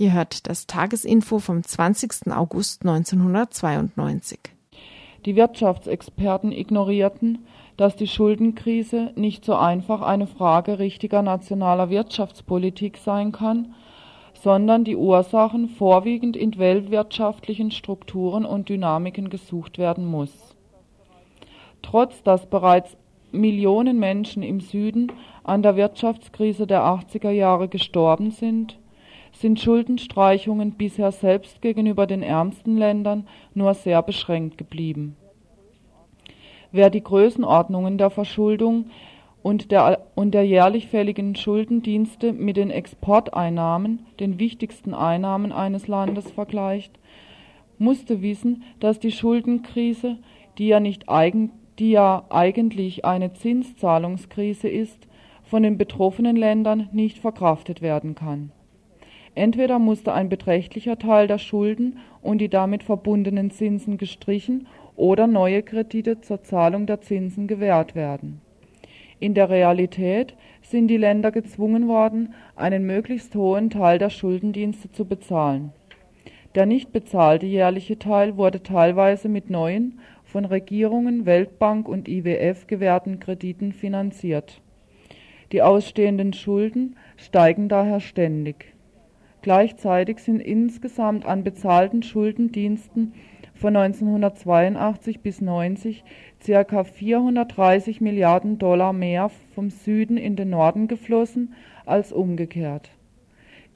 Ihr hört das Tagesinfo vom 20. August 1992. Die Wirtschaftsexperten ignorierten, dass die Schuldenkrise nicht so einfach eine Frage richtiger nationaler Wirtschaftspolitik sein kann, sondern die Ursachen vorwiegend in weltwirtschaftlichen Strukturen und Dynamiken gesucht werden muss. Trotz dass bereits Millionen Menschen im Süden an der Wirtschaftskrise der 80er Jahre gestorben sind, sind Schuldenstreichungen bisher selbst gegenüber den ärmsten Ländern nur sehr beschränkt geblieben. Wer die Größenordnungen der Verschuldung und der, und der jährlich fälligen Schuldendienste mit den Exporteinnahmen, den wichtigsten Einnahmen eines Landes, vergleicht, musste wissen, dass die Schuldenkrise, die ja, nicht eigen, die ja eigentlich eine Zinszahlungskrise ist, von den betroffenen Ländern nicht verkraftet werden kann. Entweder musste ein beträchtlicher Teil der Schulden und die damit verbundenen Zinsen gestrichen oder neue Kredite zur Zahlung der Zinsen gewährt werden. In der Realität sind die Länder gezwungen worden, einen möglichst hohen Teil der Schuldendienste zu bezahlen. Der nicht bezahlte jährliche Teil wurde teilweise mit neuen, von Regierungen, Weltbank und IWF gewährten Krediten finanziert. Die ausstehenden Schulden steigen daher ständig. Gleichzeitig sind insgesamt an bezahlten Schuldendiensten von 1982 bis 90 ca. 430 Milliarden Dollar mehr vom Süden in den Norden geflossen als umgekehrt.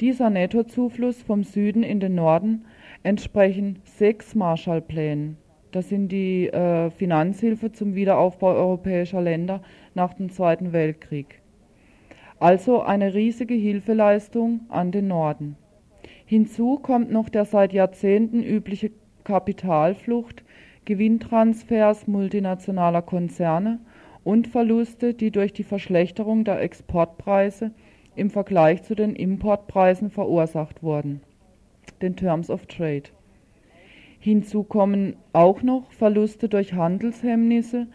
Dieser Nettozufluss vom Süden in den Norden entsprechen sechs Marshallplänen. Das sind die äh, Finanzhilfe zum Wiederaufbau europäischer Länder nach dem Zweiten Weltkrieg. Also eine riesige Hilfeleistung an den Norden. Hinzu kommt noch der seit Jahrzehnten übliche Kapitalflucht, Gewinntransfers multinationaler Konzerne und Verluste, die durch die Verschlechterung der Exportpreise im Vergleich zu den Importpreisen verursacht wurden, den Terms of Trade. Hinzu kommen auch noch Verluste durch Handelshemmnisse,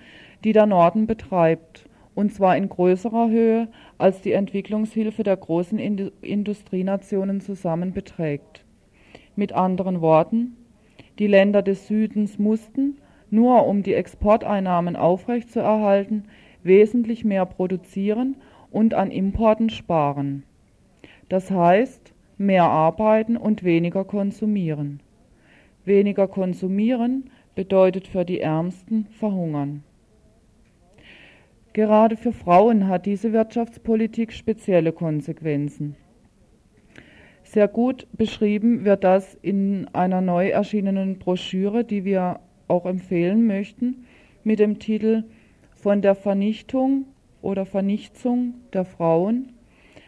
die der Norden betreibt und zwar in größerer Höhe, als die Entwicklungshilfe der großen Industrienationen zusammen beträgt. Mit anderen Worten, die Länder des Südens mussten, nur um die Exporteinnahmen aufrechtzuerhalten, wesentlich mehr produzieren und an Importen sparen. Das heißt, mehr arbeiten und weniger konsumieren. Weniger konsumieren bedeutet für die Ärmsten verhungern. Gerade für Frauen hat diese Wirtschaftspolitik spezielle Konsequenzen. Sehr gut beschrieben wird das in einer neu erschienenen Broschüre, die wir auch empfehlen möchten, mit dem Titel Von der Vernichtung oder Vernichtung der Frauen,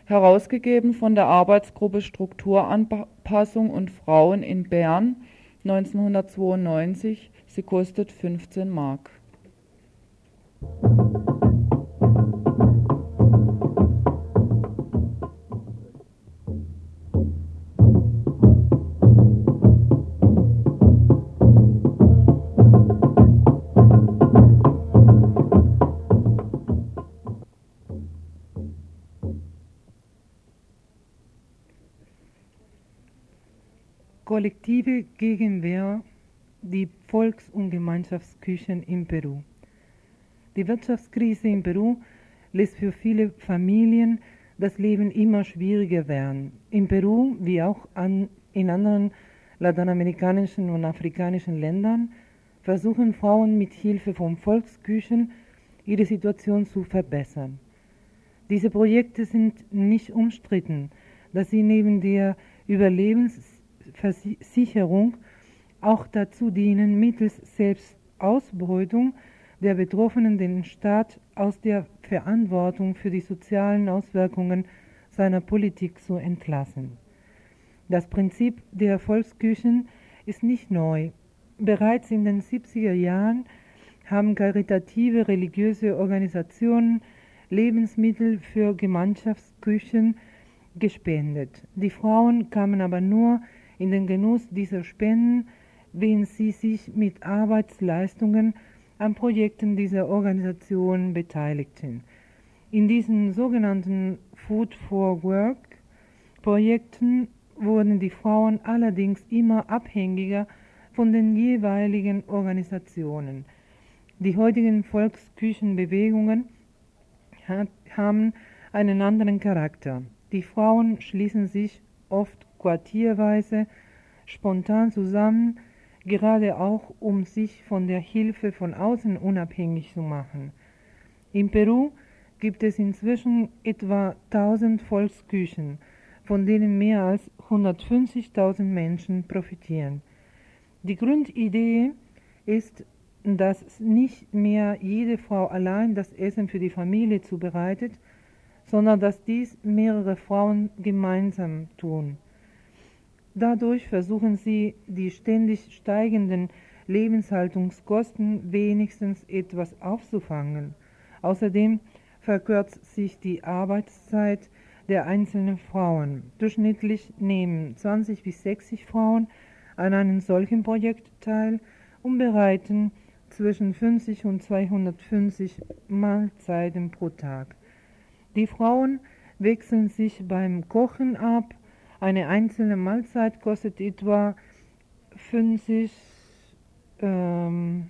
herausgegeben von der Arbeitsgruppe Strukturanpassung und Frauen in Bern 1992. Sie kostet 15 Mark. Kollektive Gegenwehr, die Volks- und Gemeinschaftsküchen in Peru. Die Wirtschaftskrise in Peru lässt für viele Familien das Leben immer schwieriger werden. In Peru wie auch an, in anderen lateinamerikanischen und afrikanischen Ländern versuchen Frauen mit Hilfe von Volksküchen ihre Situation zu verbessern. Diese Projekte sind nicht umstritten, da sie neben der Überlebens Versicherung auch dazu dienen, mittels Selbstausbeutung der Betroffenen den Staat aus der Verantwortung für die sozialen Auswirkungen seiner Politik zu entlassen. Das Prinzip der Volksküchen ist nicht neu. Bereits in den 70er Jahren haben karitative religiöse Organisationen Lebensmittel für Gemeinschaftsküchen gespendet. Die Frauen kamen aber nur in den Genuss dieser Spenden, wenn sie sich mit Arbeitsleistungen an Projekten dieser Organisation beteiligten. In diesen sogenannten Food for Work Projekten wurden die Frauen allerdings immer abhängiger von den jeweiligen Organisationen. Die heutigen Volksküchenbewegungen haben einen anderen Charakter. Die Frauen schließen sich oft quartierweise spontan zusammen, gerade auch um sich von der Hilfe von außen unabhängig zu machen. In Peru gibt es inzwischen etwa 1000 Volksküchen, von denen mehr als 150.000 Menschen profitieren. Die Grundidee ist, dass nicht mehr jede Frau allein das Essen für die Familie zubereitet, sondern dass dies mehrere Frauen gemeinsam tun. Dadurch versuchen sie, die ständig steigenden Lebenshaltungskosten wenigstens etwas aufzufangen. Außerdem verkürzt sich die Arbeitszeit der einzelnen Frauen. Durchschnittlich nehmen 20 bis 60 Frauen an einem solchen Projekt teil und bereiten zwischen 50 und 250 Mahlzeiten pro Tag. Die Frauen wechseln sich beim Kochen ab. Eine einzelne Mahlzeit kostet etwa 50 ähm,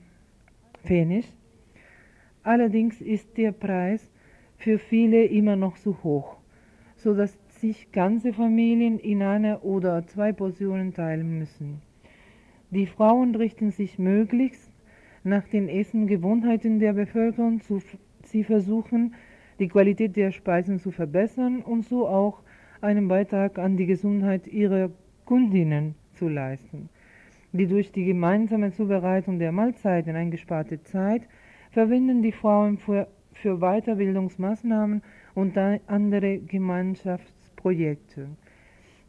Pfennig. Allerdings ist der Preis für viele immer noch zu hoch, so dass sich ganze Familien in einer oder zwei Portionen teilen müssen. Die Frauen richten sich möglichst nach den Essengewohnheiten der Bevölkerung. Sie versuchen, die Qualität der Speisen zu verbessern und so auch einen Beitrag an die Gesundheit ihrer Kundinnen zu leisten. Die durch die gemeinsame Zubereitung der Mahlzeiten eingesparte Zeit verwenden die Frauen für, für Weiterbildungsmaßnahmen und andere Gemeinschaftsprojekte.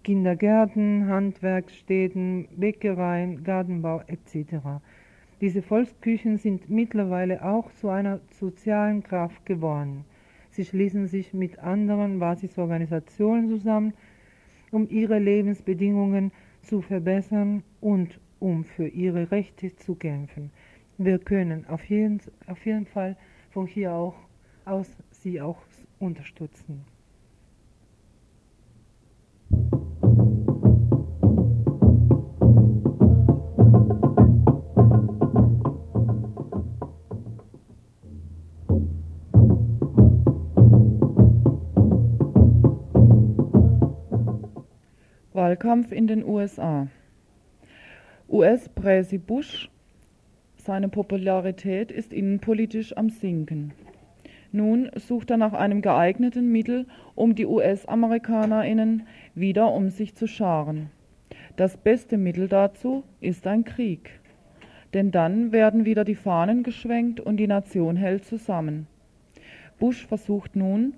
Kindergärten, Handwerksstätten, Bäckereien, Gartenbau etc. Diese Volksküchen sind mittlerweile auch zu einer sozialen Kraft geworden. Sie schließen sich mit anderen Basisorganisationen zusammen, um ihre Lebensbedingungen zu verbessern und um für ihre Rechte zu kämpfen. Wir können auf jeden, auf jeden Fall von hier auch aus sie auch unterstützen. Wahlkampf in den USA. US-Präsident Bush, seine Popularität ist innenpolitisch am Sinken. Nun sucht er nach einem geeigneten Mittel, um die US-Amerikanerinnen wieder um sich zu scharen. Das beste Mittel dazu ist ein Krieg. Denn dann werden wieder die Fahnen geschwenkt und die Nation hält zusammen. Bush versucht nun,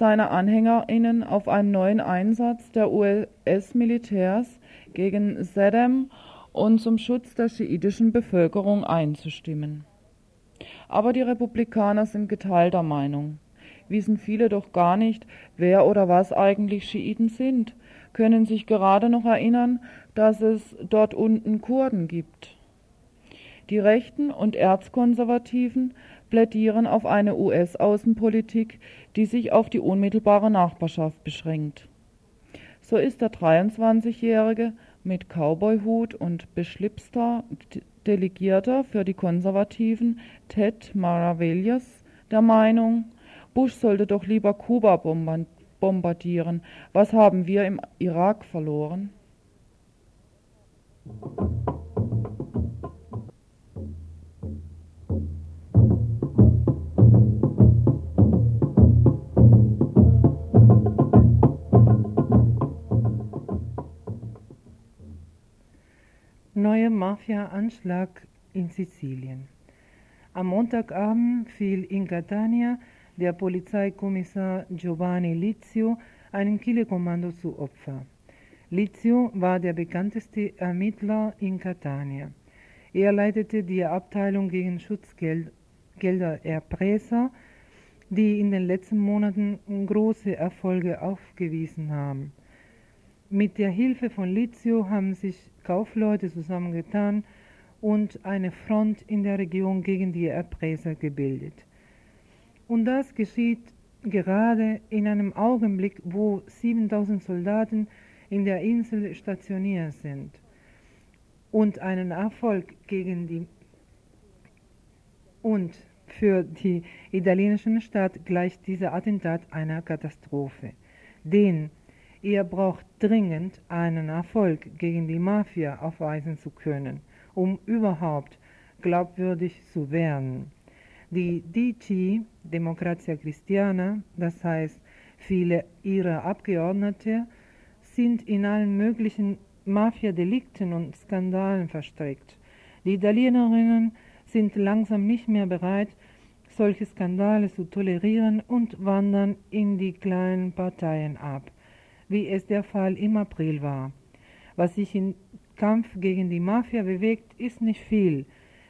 seine AnhängerInnen auf einen neuen Einsatz der US-Militärs gegen Saddam und zum Schutz der schiitischen Bevölkerung einzustimmen. Aber die Republikaner sind geteilter Meinung. Wissen viele doch gar nicht, wer oder was eigentlich Schiiten sind, können sich gerade noch erinnern, dass es dort unten Kurden gibt. Die Rechten und Erzkonservativen plädieren auf eine US-Außenpolitik, die sich auf die unmittelbare Nachbarschaft beschränkt. So ist der 23-Jährige mit Cowboyhut und beschlipster Delegierter für die Konservativen Ted Maravillas der Meinung, Bush sollte doch lieber Kuba bombardieren. Was haben wir im Irak verloren? Neuer Mafia-Anschlag in Sizilien. Am Montagabend fiel in Catania der Polizeikommissar Giovanni Lizio einem Killekommando zu Opfer. Lizio war der bekannteste Ermittler in Catania. Er leitete die Abteilung gegen Schutzgeldererpresser, die in den letzten Monaten große Erfolge aufgewiesen haben. Mit der Hilfe von Lizio haben sich Kaufleute zusammengetan und eine Front in der Region gegen die Erpresser gebildet. Und das geschieht gerade in einem Augenblick, wo 7000 Soldaten in der Insel stationiert sind. Und einen Erfolg gegen die und für die italienische Staat gleicht dieser Attentat einer Katastrophe. Denn ihr braucht dringend einen Erfolg gegen die Mafia aufweisen zu können, um überhaupt glaubwürdig zu werden. Die DT, Demokratia Christiana, das heißt viele ihrer Abgeordnete, sind in allen möglichen Mafia-Delikten und Skandalen verstrickt. Die Italienerinnen sind langsam nicht mehr bereit, solche Skandale zu tolerieren und wandern in die kleinen Parteien ab, wie es der Fall im April war. Was sich im Kampf gegen die Mafia bewegt, ist nicht viel,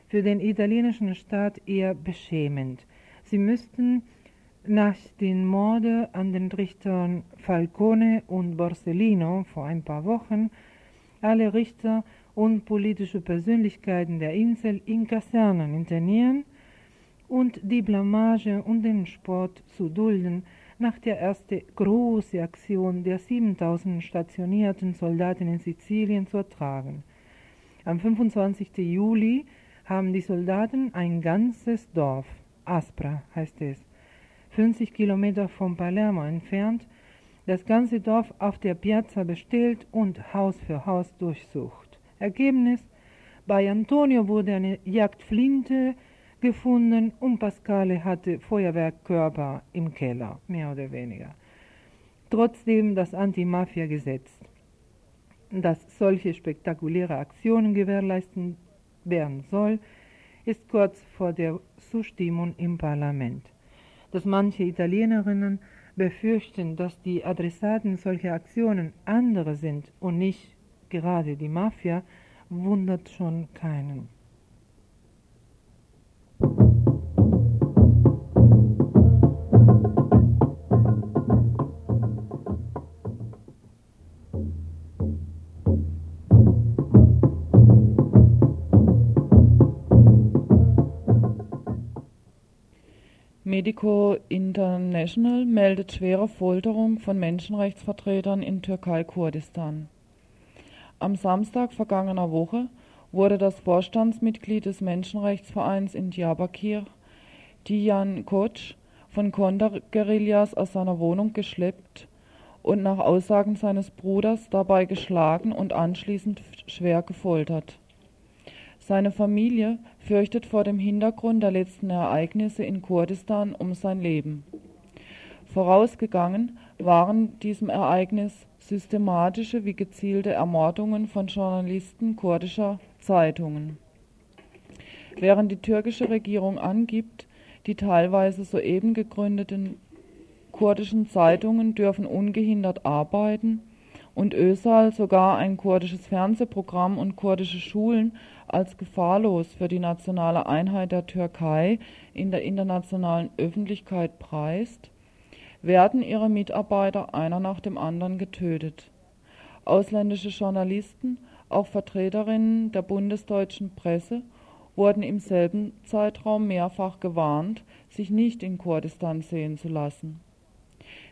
für den italienischen Staat eher beschämend. Sie müssten nach den Morden an den Richtern Falcone und Borsellino vor ein paar Wochen alle Richter und politische Persönlichkeiten der Insel in Kasernen internieren und die Blamage und den Sport zu dulden, nach der ersten großen Aktion der 7000 stationierten Soldaten in Sizilien zu ertragen. Am 25. Juli haben die Soldaten ein ganzes Dorf, Aspra heißt es, 50 Kilometer von Palermo entfernt, das ganze Dorf auf der Piazza bestellt und Haus für Haus durchsucht. Ergebnis: Bei Antonio wurde eine Jagdflinte gefunden und Pascale hatte Feuerwerkkörper im Keller, mehr oder weniger. Trotzdem das Anti-Mafia-Gesetz, das solche spektakuläre Aktionen gewährleisten werden soll, ist kurz vor der Zustimmung im Parlament. Dass manche Italienerinnen befürchten, dass die Adressaten solcher Aktionen andere sind und nicht gerade die Mafia, wundert schon keinen. Medico International meldet schwere Folterung von Menschenrechtsvertretern in Türkei-Kurdistan. Am Samstag vergangener Woche wurde das Vorstandsmitglied des Menschenrechtsvereins in Diyarbakir, Dijan Koç, von Konter-Guerillas aus seiner Wohnung geschleppt und nach Aussagen seines Bruders dabei geschlagen und anschließend schwer gefoltert. Seine Familie fürchtet vor dem Hintergrund der letzten Ereignisse in Kurdistan um sein Leben. Vorausgegangen waren diesem Ereignis systematische wie gezielte Ermordungen von Journalisten kurdischer Zeitungen. Während die türkische Regierung angibt, die teilweise soeben gegründeten kurdischen Zeitungen dürfen ungehindert arbeiten und Özal sogar ein kurdisches Fernsehprogramm und kurdische Schulen als gefahrlos für die nationale Einheit der Türkei in der internationalen Öffentlichkeit preist, werden ihre Mitarbeiter einer nach dem anderen getötet. Ausländische Journalisten, auch Vertreterinnen der bundesdeutschen Presse, wurden im selben Zeitraum mehrfach gewarnt, sich nicht in Kurdistan sehen zu lassen.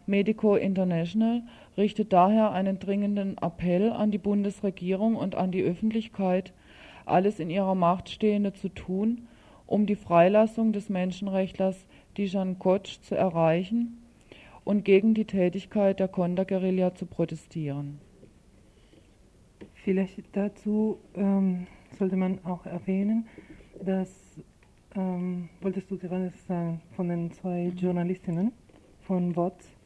Medico International richtet daher einen dringenden Appell an die Bundesregierung und an die Öffentlichkeit, alles in ihrer Macht Stehende zu tun, um die Freilassung des Menschenrechtlers Dijan Koc zu erreichen und gegen die Tätigkeit der Konterguerilla zu protestieren. Vielleicht dazu ähm, sollte man auch erwähnen, dass, ähm, wolltest du gerade sagen, von den zwei Journalistinnen von WOTS,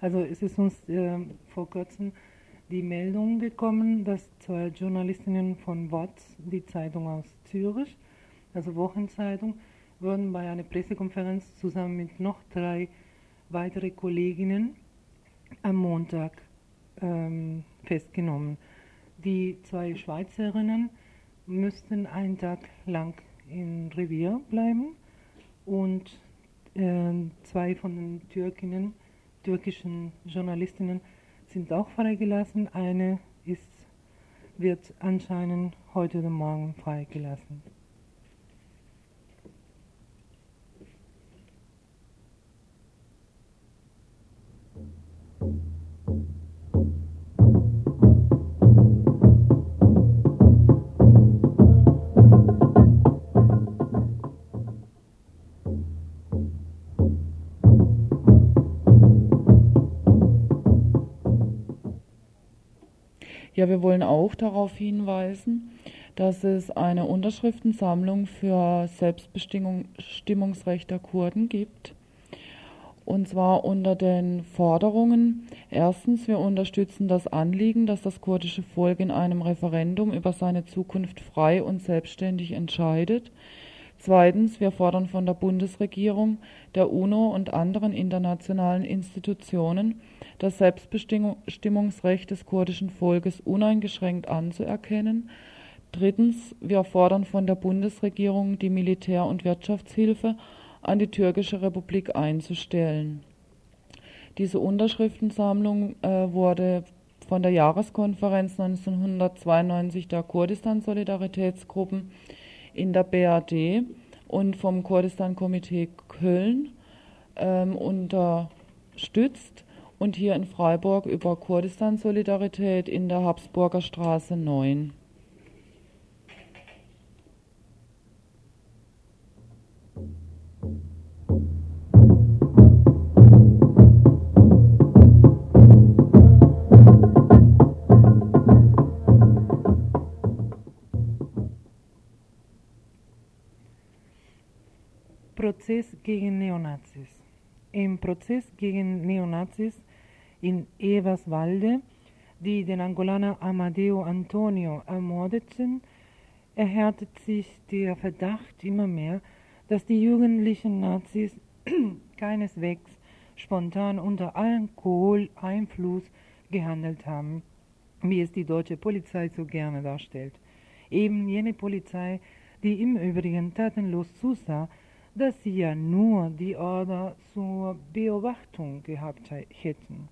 also es ist uns äh, vor kurzem die Meldung gekommen, dass zwei Journalistinnen von WOTS, die Zeitung aus Zürich, also Wochenzeitung, wurden bei einer Pressekonferenz zusammen mit noch drei weitere Kolleginnen am Montag ähm, festgenommen. Die zwei Schweizerinnen müssten einen Tag lang in Revier bleiben und äh, zwei von den Türkinnen, türkischen Journalistinnen sind auch freigelassen. Eine ist, wird anscheinend heute oder morgen freigelassen. Ja, wir wollen auch darauf hinweisen, dass es eine Unterschriftensammlung für Selbstbestimmungsrecht der Kurden gibt. Und zwar unter den Forderungen. Erstens, wir unterstützen das Anliegen, dass das kurdische Volk in einem Referendum über seine Zukunft frei und selbstständig entscheidet. Zweitens, wir fordern von der Bundesregierung, der UNO und anderen internationalen Institutionen, das Selbstbestimmungsrecht des kurdischen Volkes uneingeschränkt anzuerkennen Drittens, wir fordern von der Bundesregierung, die Militär- und Wirtschaftshilfe an die türkische Republik einzustellen. Diese Unterschriftensammlung äh, wurde von der Jahreskonferenz 1992 der Kurdistan-Solidaritätsgruppen in der BRD und vom Kurdistan-Komitee Köln ähm, unterstützt und hier in Freiburg über Kurdistan-Solidarität in der Habsburger Straße 9. Prozess gegen Neonazis. Im Prozess gegen Neonazis in Everswalde, die den Angolaner Amadeo Antonio ermordeten, erhärtet sich der Verdacht immer mehr, dass die jugendlichen Nazis keineswegs spontan unter Alkoholeinfluss gehandelt haben, wie es die deutsche Polizei so gerne darstellt. Eben jene Polizei, die im Übrigen tatenlos zusah, dass sie ja nur die Order zur Beobachtung gehabt hätten.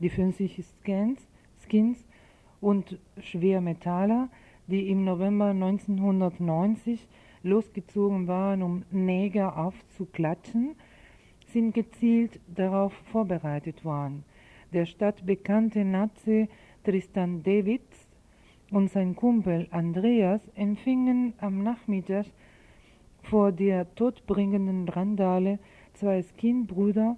Die 50 Skins, Skins und Schwermetaller, die im November 1990 losgezogen waren, um Neger aufzuklatschen, sind gezielt darauf vorbereitet worden. Der stadtbekannte Nazi Tristan Davids und sein Kumpel Andreas empfingen am Nachmittag vor der todbringenden Randale zwei Skin-Brüder,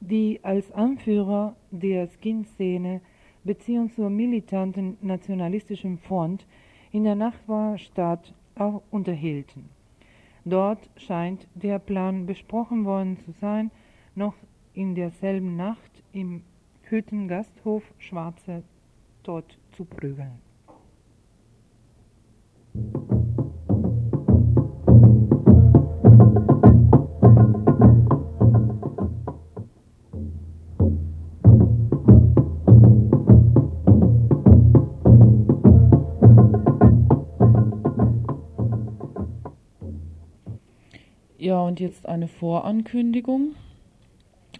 die als Anführer der Skin-Szene beziehungsweise zur militanten nationalistischen Front in der Nachbarstadt auch unterhielten. Dort scheint der Plan besprochen worden zu sein, noch in derselben Nacht im Hüttengasthof Schwarze tot zu prügeln. Ja, und jetzt eine Vorankündigung.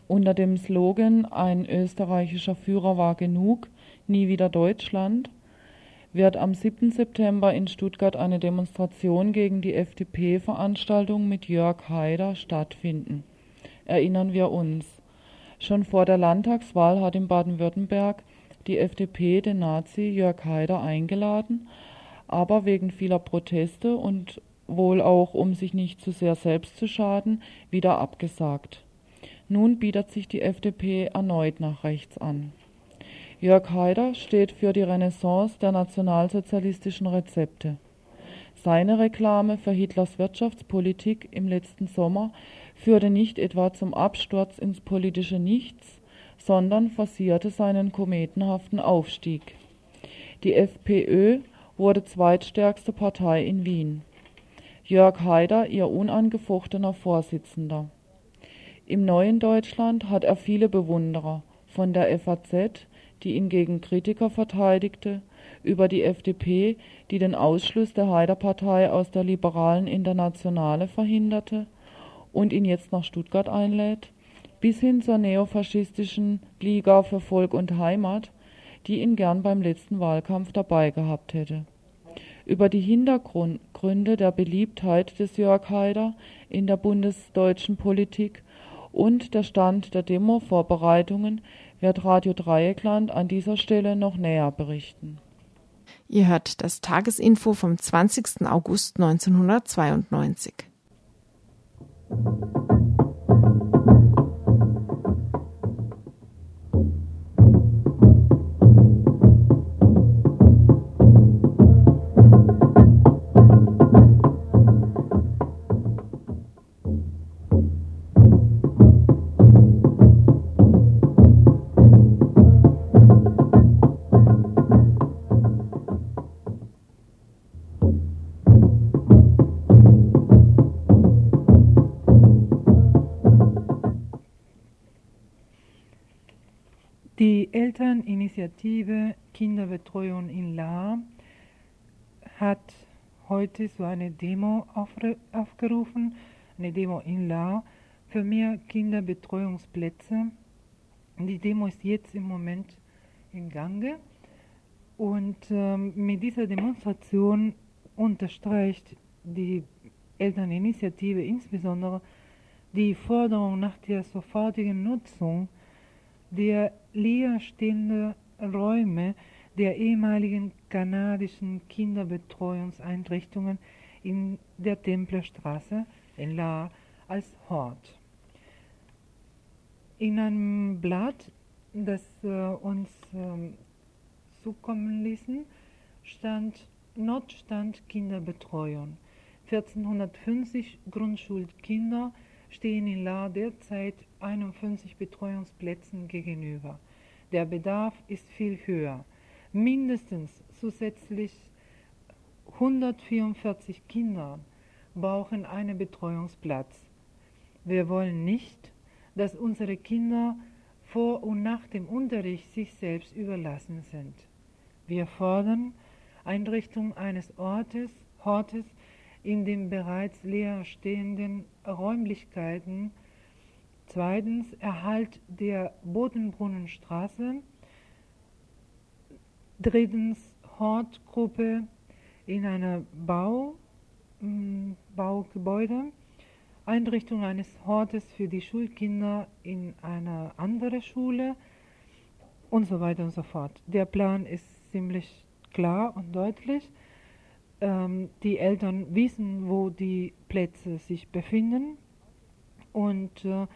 Unter dem Slogan Ein österreichischer Führer war genug, nie wieder Deutschland wird am 7. September in Stuttgart eine Demonstration gegen die FDP-Veranstaltung mit Jörg Haider stattfinden. Erinnern wir uns. Schon vor der Landtagswahl hat in Baden-Württemberg die FDP den Nazi Jörg Haider eingeladen, aber wegen vieler Proteste und wohl auch um sich nicht zu sehr selbst zu schaden, wieder abgesagt. Nun bietet sich die FDP erneut nach rechts an. Jörg Haider steht für die Renaissance der nationalsozialistischen Rezepte. Seine Reklame für Hitlers Wirtschaftspolitik im letzten Sommer führte nicht etwa zum Absturz ins politische Nichts, sondern forcierte seinen kometenhaften Aufstieg. Die FPÖ wurde zweitstärkste Partei in Wien. Jörg Haider ihr unangefochtener Vorsitzender. Im neuen Deutschland hat er viele Bewunderer, von der FAZ, die ihn gegen Kritiker verteidigte, über die FDP, die den Ausschluss der Haider-Partei aus der liberalen Internationale verhinderte und ihn jetzt nach Stuttgart einlädt, bis hin zur neofaschistischen Liga für Volk und Heimat, die ihn gern beim letzten Wahlkampf dabei gehabt hätte über die Hintergründe der Beliebtheit des Jörg Haider in der bundesdeutschen Politik und der Stand der Demo-Vorbereitungen wird Radio Dreieckland an dieser Stelle noch näher berichten. Ihr hört das Tagesinfo vom 20. August 1992. Elterninitiative Kinderbetreuung in La hat heute so eine Demo aufgerufen, eine Demo in La für mehr Kinderbetreuungsplätze. Die Demo ist jetzt im Moment in Gange und ähm, mit dieser Demonstration unterstreicht die Elterninitiative insbesondere die Forderung nach der sofortigen Nutzung der leerstehenden Räume der ehemaligen kanadischen Kinderbetreuungseinrichtungen in der Templerstraße in La als Hort. In einem Blatt, das äh, uns äh, zukommen ließen, stand Notstand Kinderbetreuung. 1450 Grundschulkinder stehen in La derzeit 51 Betreuungsplätzen gegenüber. Der Bedarf ist viel höher. Mindestens zusätzlich 144 Kinder brauchen einen Betreuungsplatz. Wir wollen nicht, dass unsere Kinder vor und nach dem Unterricht sich selbst überlassen sind. Wir fordern Einrichtung eines Ortes, Hortes in den bereits leer stehenden Räumlichkeiten. Zweitens Erhalt der Bodenbrunnenstraße. Drittens Hortgruppe in einer Bau, mm, Baugebäude. Einrichtung eines Hortes für die Schulkinder in einer anderen Schule und so weiter und so fort. Der Plan ist ziemlich klar und deutlich. Ähm, die Eltern wissen, wo die Plätze sich befinden und äh,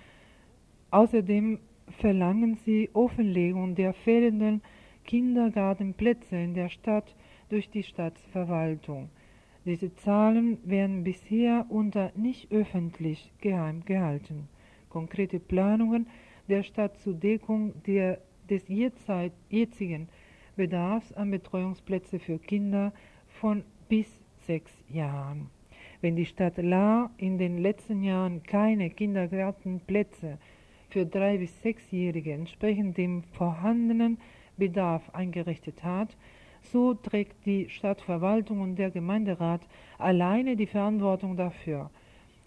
außerdem verlangen sie Offenlegung der fehlenden Kindergartenplätze in der Stadt durch die Stadtverwaltung. Diese Zahlen werden bisher unter nicht öffentlich geheim gehalten. Konkrete Planungen der Stadt zur Deckung der, des jetzigen Bedarfs an Betreuungsplätze für Kinder von bis sechs Jahren. Wenn die Stadt La in den letzten Jahren keine Kindergartenplätze für drei bis sechsjährige entsprechend dem vorhandenen Bedarf eingerichtet hat, so trägt die Stadtverwaltung und der Gemeinderat alleine die Verantwortung dafür.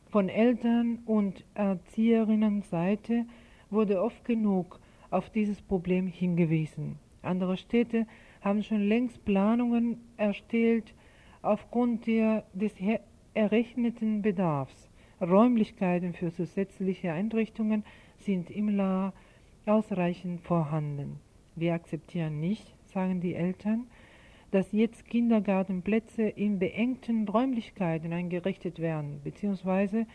Von Eltern und Erzieherinnenseite wurde oft genug auf dieses Problem hingewiesen. Andere Städte haben schon längst Planungen erstellt aufgrund der, des errechneten Bedarfs. Räumlichkeiten für zusätzliche Einrichtungen sind im La ausreichend vorhanden. Wir akzeptieren nicht, sagen die Eltern, dass jetzt Kindergartenplätze in beengten Räumlichkeiten eingerichtet werden, beziehungsweise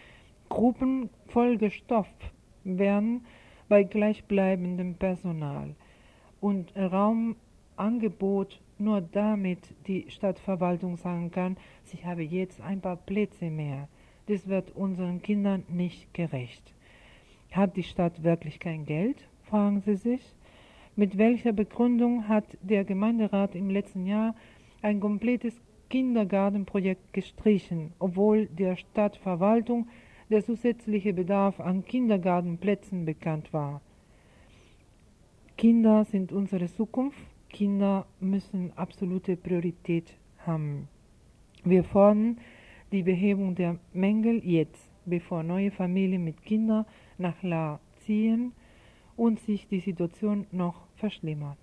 Gruppen vollgestopft werden bei gleichbleibendem Personal und Raumangebot nur damit die Stadtverwaltung sagen kann, ich habe jetzt ein paar Plätze mehr. Das wird unseren Kindern nicht gerecht. Hat die Stadt wirklich kein Geld? fragen sie sich. Mit welcher Begründung hat der Gemeinderat im letzten Jahr ein komplettes Kindergartenprojekt gestrichen, obwohl der Stadtverwaltung der zusätzliche Bedarf an Kindergartenplätzen bekannt war? Kinder sind unsere Zukunft. Kinder müssen absolute Priorität haben. Wir fordern die Behebung der Mängel jetzt, bevor neue Familien mit Kindern nach La ziehen und sich die Situation noch verschlimmert.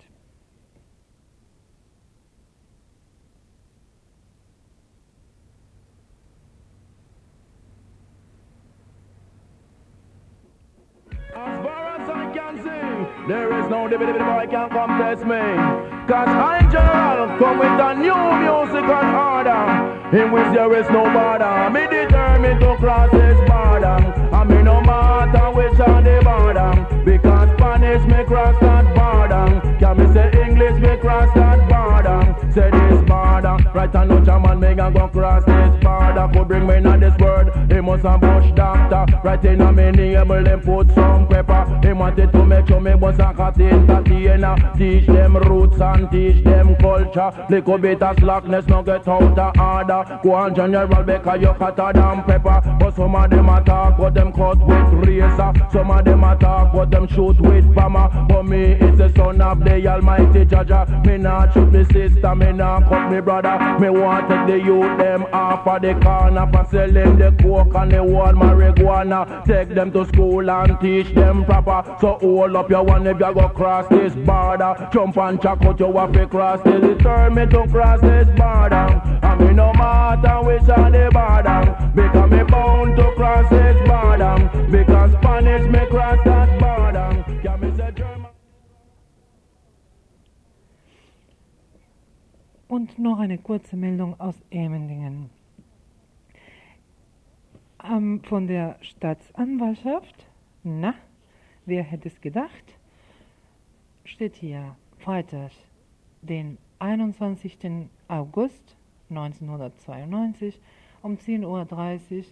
As far as I can see, there is no dividend boy can come test me. Cause I general come with a new musical order In which there is no border Me determined to cross this border And me no which are the border. Because Spanish me cross that border. Can me say English me cross that border? Say this Right and no German me can go cross this border Could bring me not this word He must a bush doctor Right in a me name them put some pepper He wanted to make sure me was a cat entertainer. Teach them roots and teach them culture. Little bit of slackness, no get out of order. Go on general because you hotter than pepper. But some of them attack, but them cut with razor. Some of them attack, but them shoot with bomber. But me is the son of the Almighty Jaja. Me not shoot me sister, me not cut me brother. Me want take the youth them off of the corner for selling the coke and the whole marijuana. Take them to school and teach them proper. So hold up your one if you go cross this border. Jump and check out your to cross this. Determined to cross this border. I mean no matter which on the border. Because me bound to cross this border. Because Spanish me cross that border. Can me say German? Und noch eine kurze Meldung aus Emmendingen. Ähm, von der Staatsanwaltschaft, na, wer hätte es gedacht, steht hier Freitag, den 21. August 1992 um 10.30 Uhr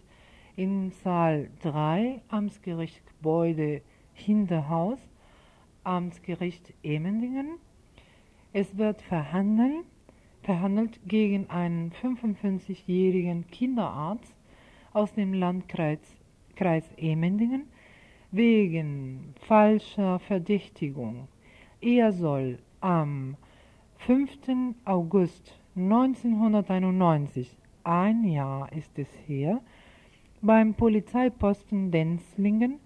in Saal 3, Amtsgericht Gebäude Hinterhaus, Amtsgericht Emmendingen. Es wird verhandeln, verhandelt gegen einen 55-jährigen Kinderarzt aus dem Landkreis Kreis Emmendingen wegen falscher Verdächtigung. Er soll am 5. August 1991, ein Jahr ist es her, beim Polizeiposten Denzlingen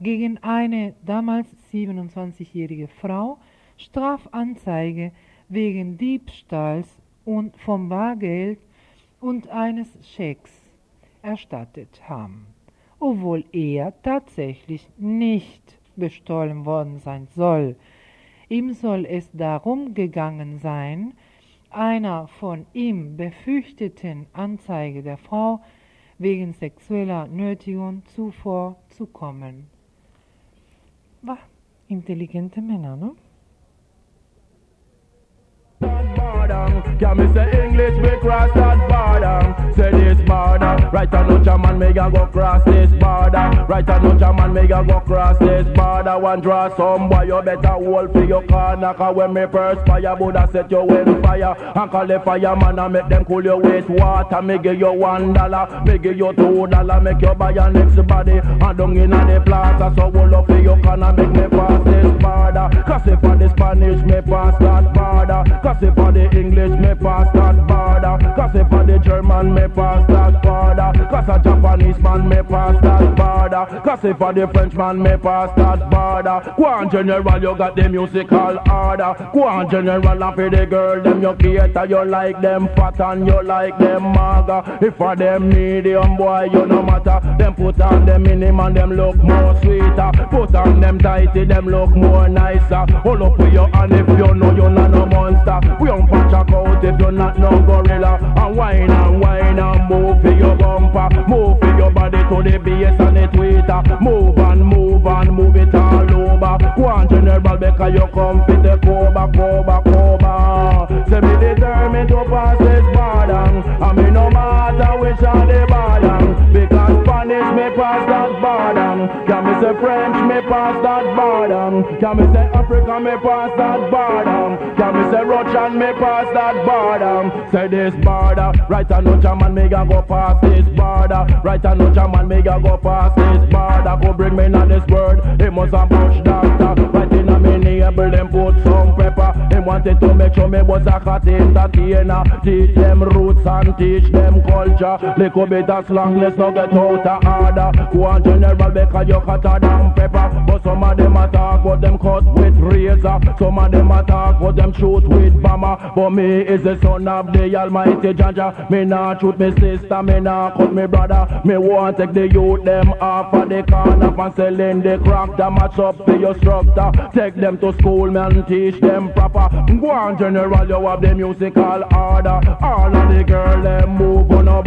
gegen eine damals 27-jährige Frau Strafanzeige wegen Diebstahls und vom Bargeld und eines Schecks erstattet haben, obwohl er tatsächlich nicht bestohlen worden sein soll. Ihm soll es darum gegangen sein, einer von ihm befürchteten Anzeige der Frau wegen sexueller Nötigung zuvor zu kommen. War intelligente Männer, ne? That border. Can me say English, we cross that border. Say this border. Right on no German, me go cross this border. Right on no German, me go cross this border. One draw some boy, you better hold for your corner. Cause when me first perspire, Buddha set you in fire. And call the fireman and make them cool your waste water. Me give you one dollar, me give you two dollar. Make you buy your next body. And down in the plaza, so if for the Frenchman, me pass that border. Go on, general, you got the musical order. Go on, general, and for the girl, them you cater. You like them fat and you like them maga. If for them medium, boy, you no matter. Them put on them minimum, them look more sweeter. Put on them tighty, them look more nicer. Hold up with your hand if you know you're not no monster. We don't patch a coat if you're not no gorilla. And wine and wine and move for your bumper. Move your body to the bass and the tweeter. Move and move and move it all over. Go on general because you come fit the coba, coba, coba. Say me determined to pass this border. And me no matter which are the border. Because Spanish me pass that border. Say French me pass that border. Can me say Africa me pass that border. Can me say Russian me pass that border. Say this border. Right and no German me go past this border. Right and no German me go past this border. Go bring me on this word. It must bush doctor. Right in a me neighbor them put some pepper. He wanted to make sure me was a cat entertainer. Teach them roots and teach them culture. Little bit of slang, let's not get out of order. Go on general because you hotter pepper. But some of them attack, but them cut with razor. Some of them attack, but them shoot with bomber. But me is the son of the Almighty Jaja. Me not shoot me sister, me not cut me brother. Me want take the youth them off of the corner and selling the crack. That match up for your structure. Take them to school, man, teach them proper. Go on general, you have the musical order. All of the girl them move on a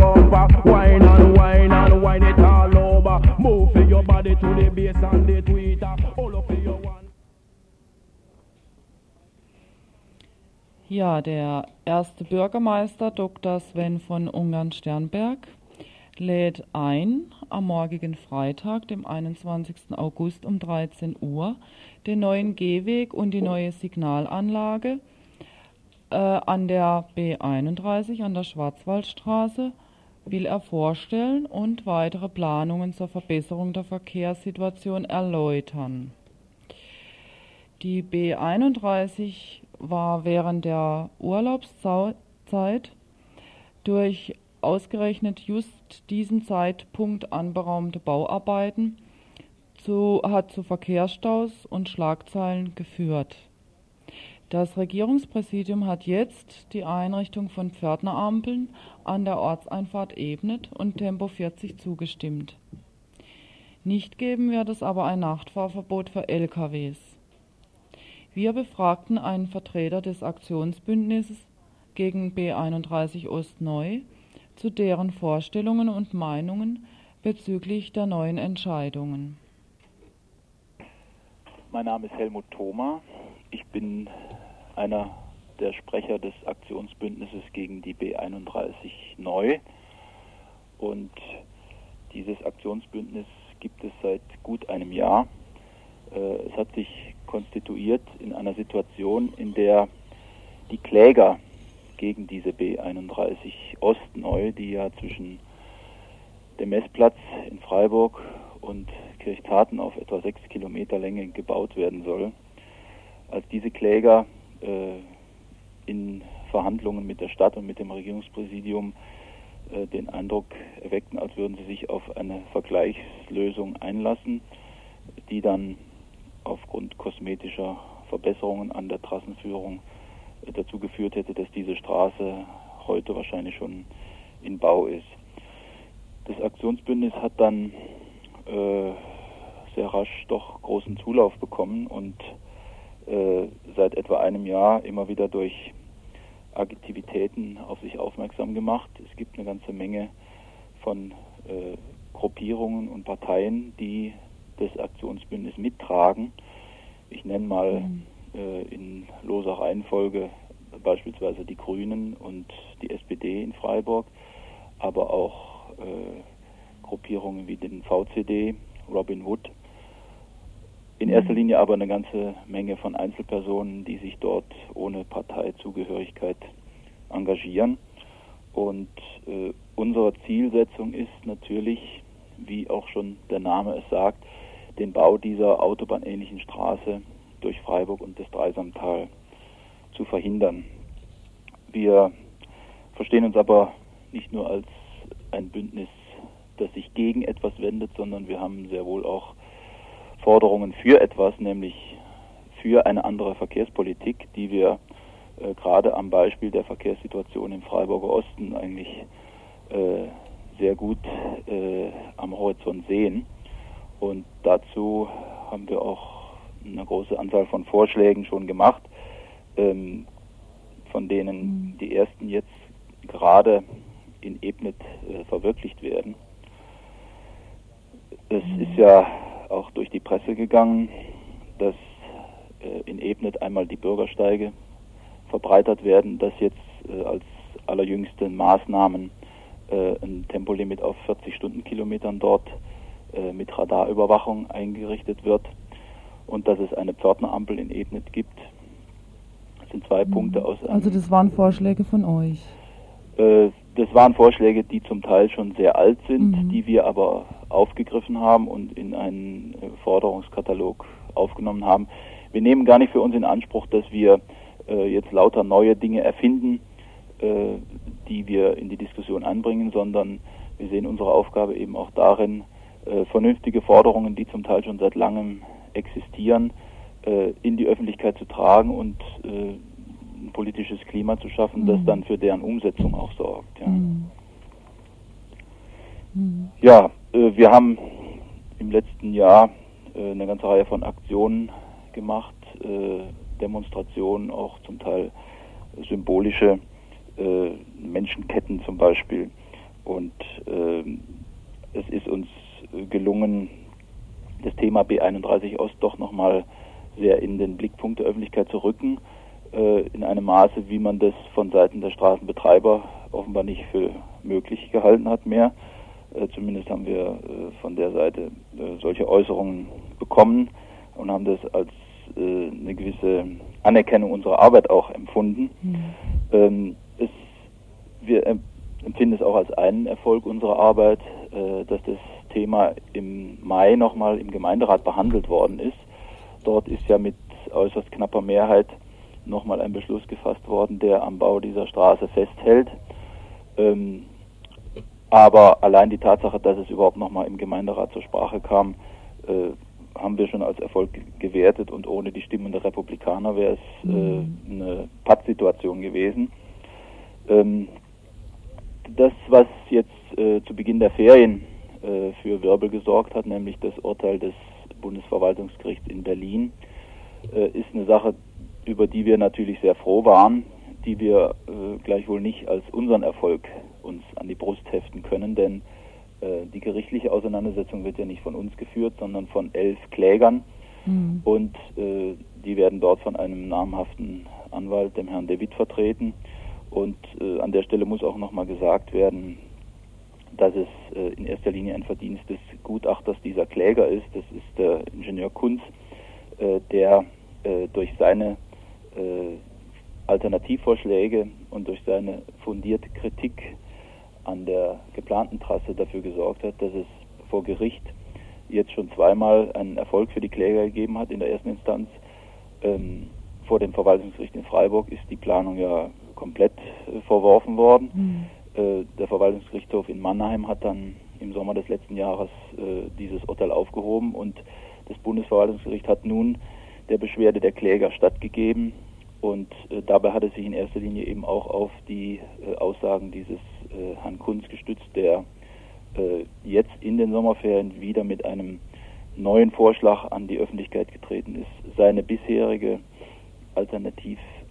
Ja, der erste Bürgermeister Dr. Sven von Ungarn-Sternberg lädt ein, am morgigen Freitag, dem 21. August um 13 Uhr, den neuen Gehweg und die neue Signalanlage äh, an der B31 an der Schwarzwaldstraße will er vorstellen und weitere Planungen zur Verbesserung der Verkehrssituation erläutern. Die B31 war während der Urlaubszeit durch ausgerechnet just diesen Zeitpunkt anberaumte Bauarbeiten zu, hat zu Verkehrsstaus und Schlagzeilen geführt. Das Regierungspräsidium hat jetzt die Einrichtung von Pförtnerampeln an der Ortseinfahrt Ebnet und Tempo 40 zugestimmt. Nicht geben wird es aber ein Nachtfahrverbot für LKWs. Wir befragten einen Vertreter des Aktionsbündnisses gegen B31 Ost Neu zu deren Vorstellungen und Meinungen bezüglich der neuen Entscheidungen. Mein Name ist Helmut Thoma. Ich bin einer der Sprecher des Aktionsbündnisses gegen die B31 neu. Und dieses Aktionsbündnis gibt es seit gut einem Jahr. Äh, es hat sich konstituiert in einer Situation, in der die Kläger gegen diese B31 Ostneu, die ja zwischen dem Messplatz in Freiburg und Kirchtaten auf etwa sechs Kilometer Länge gebaut werden soll, als diese Kläger äh, in Verhandlungen mit der Stadt und mit dem Regierungspräsidium äh, den Eindruck erweckten, als würden sie sich auf eine Vergleichslösung einlassen, die dann aufgrund kosmetischer Verbesserungen an der Trassenführung äh, dazu geführt hätte, dass diese Straße heute wahrscheinlich schon in Bau ist. Das Aktionsbündnis hat dann äh, sehr rasch doch großen Zulauf bekommen und äh, seit etwa einem Jahr immer wieder durch Aktivitäten auf sich aufmerksam gemacht. Es gibt eine ganze Menge von äh, Gruppierungen und Parteien, die das Aktionsbündnis mittragen. Ich nenne mal mhm. äh, in loser Reihenfolge beispielsweise die Grünen und die SPD in Freiburg, aber auch äh, Gruppierungen wie den VCD, Robin Hood, in erster mhm. Linie aber eine ganze Menge von Einzelpersonen, die sich dort ohne Parteizugehörigkeit engagieren. Und äh, unsere Zielsetzung ist natürlich, wie auch schon der Name es sagt, den Bau dieser autobahnähnlichen Straße durch Freiburg und das Dreisamtal zu verhindern. Wir verstehen uns aber nicht nur als ein Bündnis, das sich gegen etwas wendet, sondern wir haben sehr wohl auch Forderungen für etwas, nämlich für eine andere Verkehrspolitik, die wir äh, gerade am Beispiel der Verkehrssituation im Freiburger Osten eigentlich äh, sehr gut äh, am Horizont sehen. Und dazu haben wir auch eine große Anzahl von Vorschlägen schon gemacht, ähm, von denen mhm. die ersten jetzt gerade in Ebnet äh, verwirklicht werden. Es mhm. ist ja auch durch die Presse gegangen, dass äh, in Ebnet einmal die Bürgersteige verbreitert werden, dass jetzt äh, als allerjüngste Maßnahmen äh, ein Tempolimit auf 40 Stundenkilometern dort äh, mit Radarüberwachung eingerichtet wird und dass es eine Pförtnerampel in Ebnet gibt. Das sind zwei mhm. Punkte aus. Also das waren Vorschläge von euch. Äh, das waren Vorschläge, die zum Teil schon sehr alt sind, mhm. die wir aber aufgegriffen haben und in einen äh, Forderungskatalog aufgenommen haben. Wir nehmen gar nicht für uns in Anspruch, dass wir äh, jetzt lauter neue Dinge erfinden, äh, die wir in die Diskussion anbringen, sondern wir sehen unsere Aufgabe eben auch darin, äh, vernünftige Forderungen, die zum Teil schon seit langem existieren, äh, in die Öffentlichkeit zu tragen und äh, ein politisches Klima zu schaffen, mhm. das dann für deren Umsetzung auch sorgt. Ja, mhm. Mhm. ja äh, wir haben im letzten Jahr äh, eine ganze Reihe von Aktionen gemacht, Demonstrationen, auch zum Teil symbolische Menschenketten zum Beispiel. Und ähm, es ist uns gelungen, das Thema B31 Ost doch nochmal sehr in den Blickpunkt der Öffentlichkeit zu rücken äh, in einem Maße, wie man das von Seiten der Straßenbetreiber offenbar nicht für möglich gehalten hat mehr. Äh, zumindest haben wir äh, von der Seite solche Äußerungen bekommen und haben das als eine gewisse Anerkennung unserer Arbeit auch empfunden. Mhm. Ähm, es, wir empfinden es auch als einen Erfolg unserer Arbeit, dass das Thema im Mai nochmal im Gemeinderat behandelt worden ist. Dort ist ja mit äußerst knapper Mehrheit nochmal ein Beschluss gefasst worden, der am Bau dieser Straße festhält. Ähm, aber allein die Tatsache, dass es überhaupt nochmal im Gemeinderat zur Sprache kam, äh, haben wir schon als Erfolg gewertet und ohne die Stimmen der Republikaner wäre es äh, mhm. eine Pattsituation gewesen. Ähm, das, was jetzt äh, zu Beginn der Ferien äh, für Wirbel gesorgt hat, nämlich das Urteil des Bundesverwaltungsgerichts in Berlin, äh, ist eine Sache, über die wir natürlich sehr froh waren, die wir äh, gleichwohl nicht als unseren Erfolg uns an die Brust heften können, denn äh, die gerichtliche Auseinandersetzung wird ja nicht von uns geführt, sondern von elf Klägern. Mhm. Und äh, die werden dort von einem namhaften Anwalt, dem Herrn David, vertreten. Und äh, an der Stelle muss auch nochmal gesagt werden, dass es äh, in erster Linie ein Verdienst des Gutachters dieser Kläger ist. Das ist der Ingenieur Kunz, äh, der äh, durch seine Alternativvorschläge und durch seine fundierte Kritik an der geplanten Trasse dafür gesorgt hat, dass es vor Gericht jetzt schon zweimal einen Erfolg für die Kläger gegeben hat in der ersten Instanz. Ähm, vor dem Verwaltungsgericht in Freiburg ist die Planung ja komplett äh, verworfen worden. Äh, der Verwaltungsgerichtshof in Mannheim hat dann im Sommer des letzten Jahres äh, dieses Urteil aufgehoben und das Bundesverwaltungsgericht hat nun der Beschwerde der Kläger stattgegeben und äh, dabei hat es sich in erster Linie eben auch auf die Aussagen dieses Herrn Kunz gestützt, der jetzt in den Sommerferien wieder mit einem neuen Vorschlag an die Öffentlichkeit getreten ist. Seine bisherige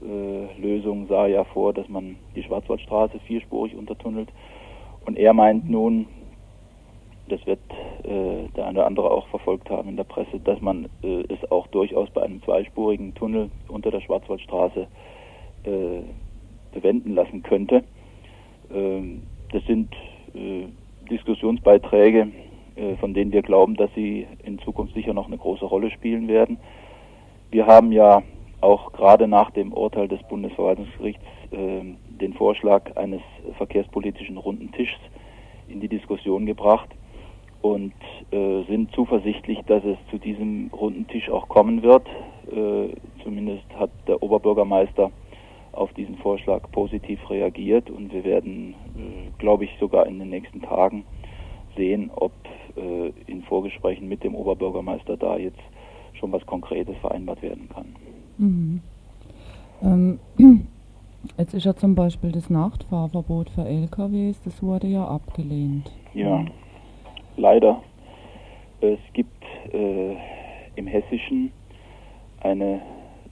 Alternativlösung sah ja vor, dass man die Schwarzwaldstraße vierspurig untertunnelt. Und er meint nun, das wird äh, der eine oder andere auch verfolgt haben in der Presse, dass man äh, es auch durchaus bei einem zweispurigen Tunnel unter der Schwarzwaldstraße äh, bewenden lassen könnte. Ähm, das sind äh, Diskussionsbeiträge, äh, von denen wir glauben, dass sie in Zukunft sicher noch eine große Rolle spielen werden. Wir haben ja auch gerade nach dem Urteil des Bundesverwaltungsgerichts ähm, den Vorschlag eines verkehrspolitischen runden Tischs in die Diskussion gebracht und äh, sind zuversichtlich, dass es zu diesem runden Tisch auch kommen wird. Äh, zumindest hat der Oberbürgermeister auf diesen Vorschlag positiv reagiert und wir werden, äh, glaube ich, sogar in den nächsten Tagen sehen, ob äh, in Vorgesprächen mit dem Oberbürgermeister da jetzt schon was Konkretes vereinbart werden kann. Mhm. Ähm, jetzt ist ja zum Beispiel das Nachtfahrverbot für LKWs, das wurde ja abgelehnt. Ja, leider. Es gibt äh, im Hessischen eine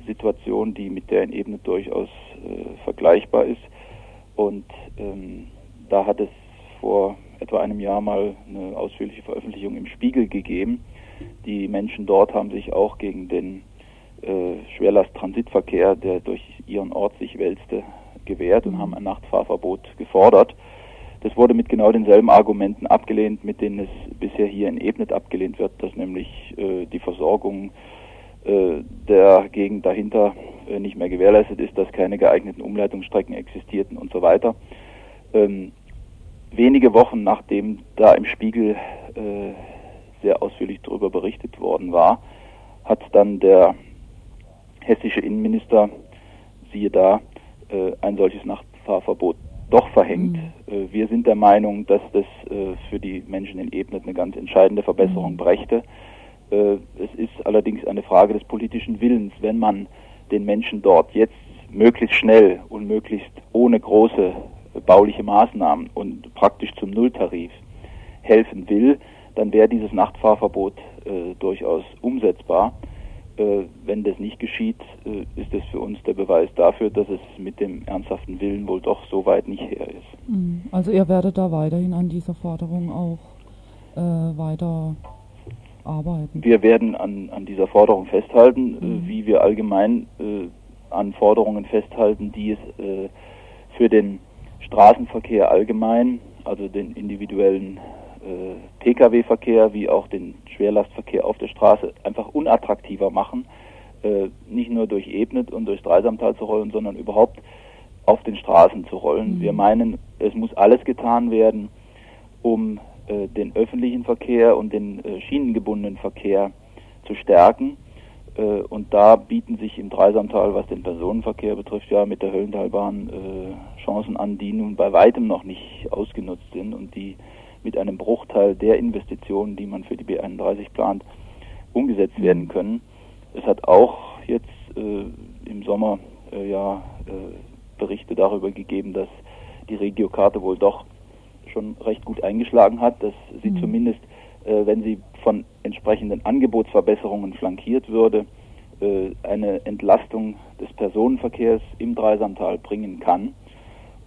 Situation, die mit der in Ebene durchaus äh, vergleichbar ist. Und ähm, da hat es vor etwa einem Jahr mal eine ausführliche Veröffentlichung im Spiegel gegeben. Die Menschen dort haben sich auch gegen den äh, Schwerlasttransitverkehr, der durch ihren Ort sich wälzte, gewehrt und haben ein Nachtfahrverbot gefordert. Das wurde mit genau denselben Argumenten abgelehnt, mit denen es bisher hier in Ebnet abgelehnt wird, dass nämlich äh, die Versorgung äh, der Gegend dahinter äh, nicht mehr gewährleistet ist, dass keine geeigneten Umleitungsstrecken existierten und so weiter. Ähm, wenige Wochen nachdem da im Spiegel äh, sehr ausführlich darüber berichtet worden war, hat dann der hessische Innenminister, siehe da, äh, ein solches Nachtfahrverbot doch verhängt. Mhm. Äh, wir sind der Meinung, dass das äh, für die Menschen in Ebnet eine ganz entscheidende Verbesserung mhm. brächte. Äh, es ist allerdings eine Frage des politischen Willens, wenn man den Menschen dort jetzt möglichst schnell und möglichst ohne große bauliche Maßnahmen und praktisch zum Nulltarif helfen will, dann wäre dieses Nachtfahrverbot durchaus umsetzbar. Äh, wenn das nicht geschieht, äh, ist das für uns der Beweis dafür, dass es mit dem ernsthaften Willen wohl doch so weit nicht her ist. Mhm. Also ihr werdet da weiterhin an dieser Forderung auch äh, weiter arbeiten? Wir werden an, an dieser Forderung festhalten, äh, mhm. wie wir allgemein äh, an Forderungen festhalten, die es für den Straßenverkehr allgemein, also den individuellen äh, Pkw-Verkehr wie auch den Schwerlastverkehr auf der Straße einfach unattraktiver machen, äh, nicht nur durch Ebnet und durchs Dreisamtal zu rollen, sondern überhaupt auf den Straßen zu rollen. Mhm. Wir meinen, es muss alles getan werden, um äh, den öffentlichen Verkehr und den äh, schienengebundenen Verkehr zu stärken. Äh, und da bieten sich im Dreisamtal, was den Personenverkehr betrifft, ja mit der Höllentalbahn äh, Chancen an, die nun bei weitem noch nicht ausgenutzt sind und die mit einem Bruchteil der Investitionen, die man für die B31 plant, umgesetzt mhm. werden können. Es hat auch jetzt äh, im Sommer äh, ja äh, Berichte darüber gegeben, dass die Regiokarte wohl doch schon recht gut eingeschlagen hat, dass sie mhm. zumindest, äh, wenn sie von entsprechenden Angebotsverbesserungen flankiert würde, äh, eine Entlastung des Personenverkehrs im Dreisamtal bringen kann.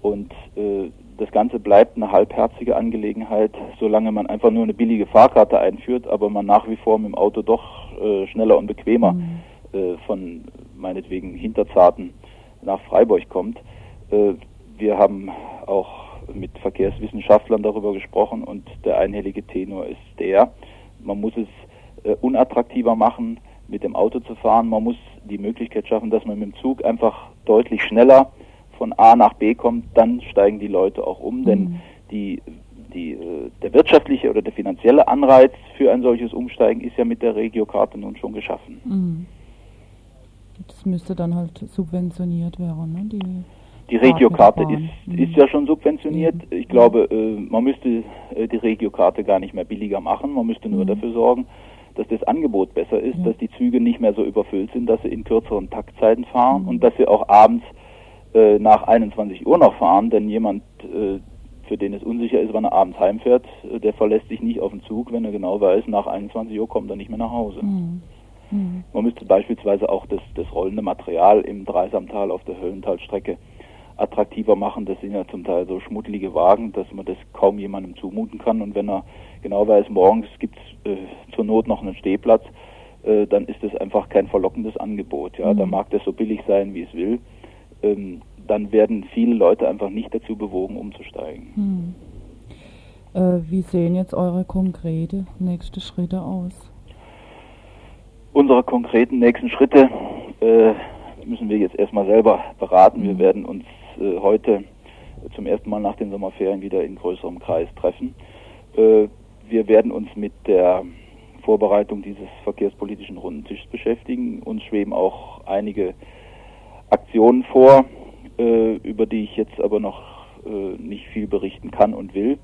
Und äh, Ganze bleibt eine halbherzige Angelegenheit, solange man einfach nur eine billige Fahrkarte einführt, aber man nach wie vor mit dem Auto doch äh, schneller und bequemer mhm. äh, von meinetwegen Hinterzarten nach Freiburg kommt. Äh, wir haben auch mit Verkehrswissenschaftlern darüber gesprochen und der einhellige Tenor ist der, man muss es äh, unattraktiver machen, mit dem Auto zu fahren. Man muss die Möglichkeit schaffen, dass man mit dem Zug einfach deutlich schneller von A nach B kommt, dann steigen die Leute auch um, denn mhm. die, die, äh, der wirtschaftliche oder der finanzielle Anreiz für ein solches Umsteigen ist ja mit der Regiokarte nun schon geschaffen. Mhm. Das müsste dann halt subventioniert werden, ne? Die, die Regiokarte ist, mhm. ist ja schon subventioniert. Mhm. Ich glaube, äh, man müsste äh, die Regiokarte gar nicht mehr billiger machen. Man müsste nur mhm. dafür sorgen, dass das Angebot besser ist, dass die Züge nicht mehr so überfüllt sind, dass sie in kürzeren Taktzeiten fahren mhm. und dass sie auch abends äh, nach 21 Uhr noch fahren, denn jemand, äh, für den es unsicher ist, wann er abends heimfährt, äh, der verlässt sich nicht auf den Zug, wenn er genau weiß, nach 21 Uhr kommt er nicht mehr nach Hause. Mhm. Mhm. Man müsste beispielsweise auch das, das rollende Material im Dreisamtal auf der Höllentalstrecke attraktiver machen. Das sind ja zum Teil so schmuddelige Wagen, dass man das kaum jemandem zumuten kann. Und wenn er genau weiß, morgens gibt es äh, zur Not noch einen Stehplatz, äh, dann ist das einfach kein verlockendes Angebot. Ja, mhm. da mag das so billig sein, wie es will ähm, dann werden viele Leute einfach nicht dazu bewogen, umzusteigen. Hm. Äh, wie sehen jetzt eure konkrete nächste Schritte aus? Unsere konkreten nächsten Schritte äh, müssen wir jetzt erstmal selber beraten. Wir hm. werden uns äh, heute zum ersten Mal nach den Sommerferien wieder in größerem Kreis treffen. Äh, wir werden uns mit der Vorbereitung dieses verkehrspolitischen Rundentischs beschäftigen. Uns schweben auch einige Aktionen vor, äh, über die ich jetzt aber noch äh, nicht viel berichten kann und will.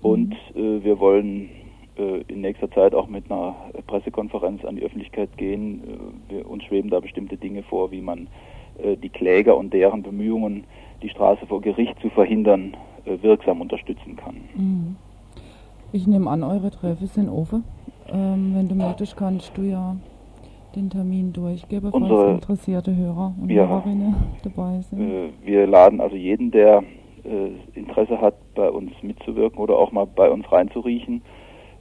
Und äh, wir wollen äh, in nächster Zeit auch mit einer Pressekonferenz an die Öffentlichkeit gehen. Äh, wir, uns schweben da bestimmte Dinge vor, wie man äh, die Kläger und deren Bemühungen, die Straße vor Gericht zu verhindern, wirksam unterstützen kann. Mhm. Ich nehme an, eure Treffen sind offen. Ähm, wenn du möchtest, kannst du ja den Termin durchgebe, falls Unsere, interessierte Hörer und ja, Hörerinnen dabei sind. Äh, wir laden also jeden, der äh, Interesse hat, bei uns mitzuwirken oder auch mal bei uns reinzuriechen,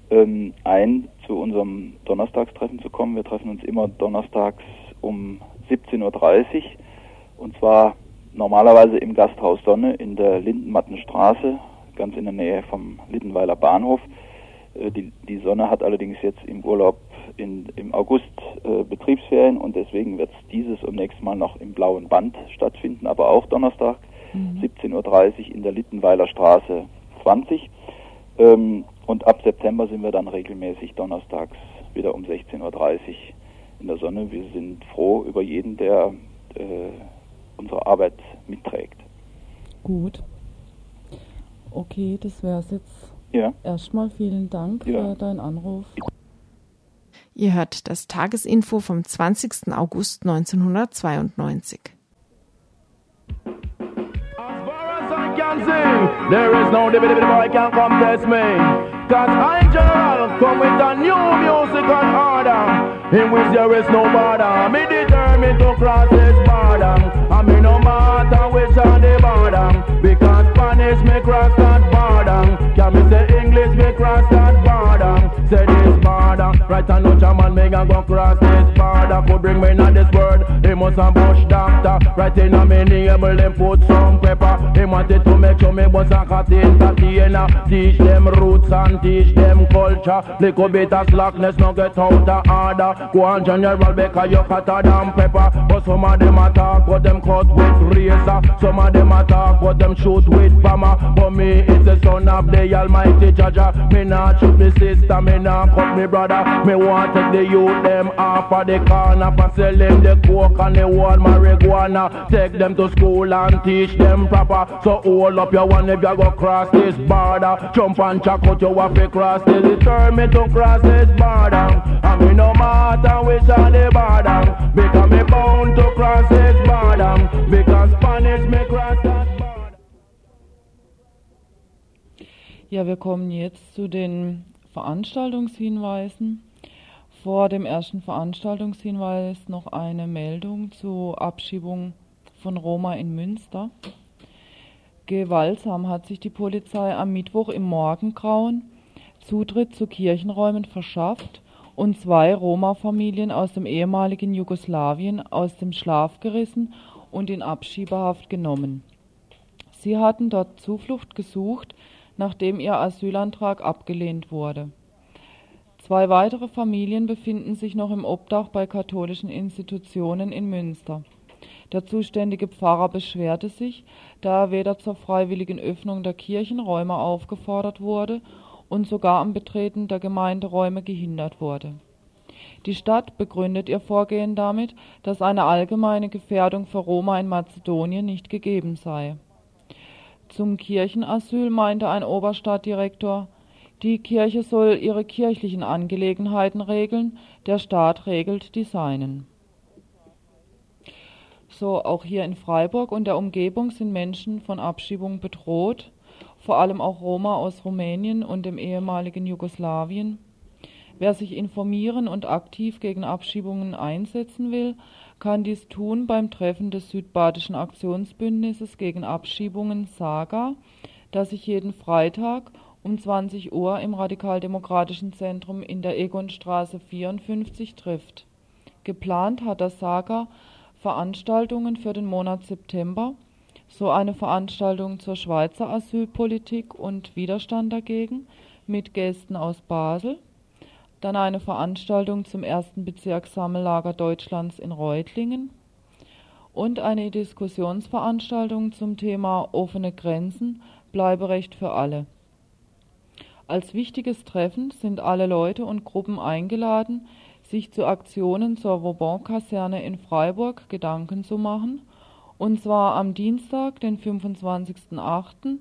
ähm, ein, zu unserem Donnerstagstreffen zu kommen. Wir treffen uns immer donnerstags um 17.30 Uhr und zwar normalerweise im Gasthaus Sonne in der Lindenmattenstraße, ganz in der Nähe vom Littenweiler Bahnhof. Äh, die, die Sonne hat allerdings jetzt im Urlaub in, im August äh, Betriebsferien und deswegen wird es dieses und nächstes Mal noch im Blauen Band stattfinden, aber auch Donnerstag, mhm. 17.30 Uhr in der Littenweiler Straße 20. Ähm, und ab September sind wir dann regelmäßig donnerstags wieder um 16.30 Uhr in der Sonne. Wir sind froh über jeden, der äh, unsere Arbeit mitträgt. Gut. Okay, das wäre es jetzt. Ja. Erstmal vielen Dank ja. für deinen Anruf. Ihr hört das Tagesinfo vom 20. August 1992. There is no debate, boy can come test me. Cause I general come with a new musical order. In which there is no border. Me determined to cross this border. I mean no matter which are the border. Because Spanish me cross that border. Can me say English me cross that border. Say this border. Right I me go cross this border. Could bring me in this world. Him was a bush doctor, right in a me navel, them put some pepper. He wanted to make sure me was a cat entertainer. Teach them roots and teach them culture. Little bit of slackness, no get out of order. Go on general because you hotter than pepper. But some of them attack what them cut with razor. Some of them attack what them shoot with bomber. But me is the son of the Almighty Jaja. Me not shoot me sister, me not cut me brother. Me want take the youth them off of the corner for sell them the coke and the whole marijuana. Take them to school and teach them proper. So hold up your one if you go cross this border. Jump and check out your to cross. Till determined to cross this border. I mean no matter which on the border. Because me bound to cross this border. Because Spanish me cross that border. Ja, wir kommen jetzt zu den Veranstaltungshinweisen. Vor dem ersten Veranstaltungshinweis noch eine Meldung zur Abschiebung von Roma in Münster. Gewaltsam hat sich die Polizei am Mittwoch im Morgengrauen Zutritt zu Kirchenräumen verschafft und zwei Roma-Familien aus dem ehemaligen Jugoslawien aus dem Schlaf gerissen und in Abschiebehaft genommen. Sie hatten dort Zuflucht gesucht, nachdem ihr Asylantrag abgelehnt wurde. Zwei weitere Familien befinden sich noch im Obdach bei katholischen Institutionen in Münster. Der zuständige Pfarrer beschwerte sich, da er weder zur freiwilligen Öffnung der Kirchenräume aufgefordert wurde und sogar am Betreten der Gemeinderäume gehindert wurde. Die Stadt begründet ihr Vorgehen damit, dass eine allgemeine Gefährdung für Roma in Mazedonien nicht gegeben sei. Zum Kirchenasyl meinte ein Oberstadtdirektor, die Kirche soll ihre kirchlichen Angelegenheiten regeln, der Staat regelt die seinen. So auch hier in Freiburg und der Umgebung sind Menschen von Abschiebung bedroht, vor allem auch Roma aus Rumänien und dem ehemaligen Jugoslawien. Wer sich informieren und aktiv gegen Abschiebungen einsetzen will, kann dies tun beim Treffen des Südbadischen Aktionsbündnisses gegen Abschiebungen Saga, das sich jeden Freitag um 20 Uhr im Radikaldemokratischen Zentrum in der Egonstraße 54 trifft. Geplant hat das Saga Veranstaltungen für den Monat September, so eine Veranstaltung zur Schweizer Asylpolitik und Widerstand dagegen mit Gästen aus Basel, dann eine Veranstaltung zum ersten Bezirkssammellager Deutschlands in Reutlingen und eine Diskussionsveranstaltung zum Thema offene Grenzen, Bleiberecht für alle. Als wichtiges Treffen sind alle Leute und Gruppen eingeladen, sich zu Aktionen zur Vauban-Kaserne in Freiburg Gedanken zu machen, und zwar am Dienstag, den 25.08.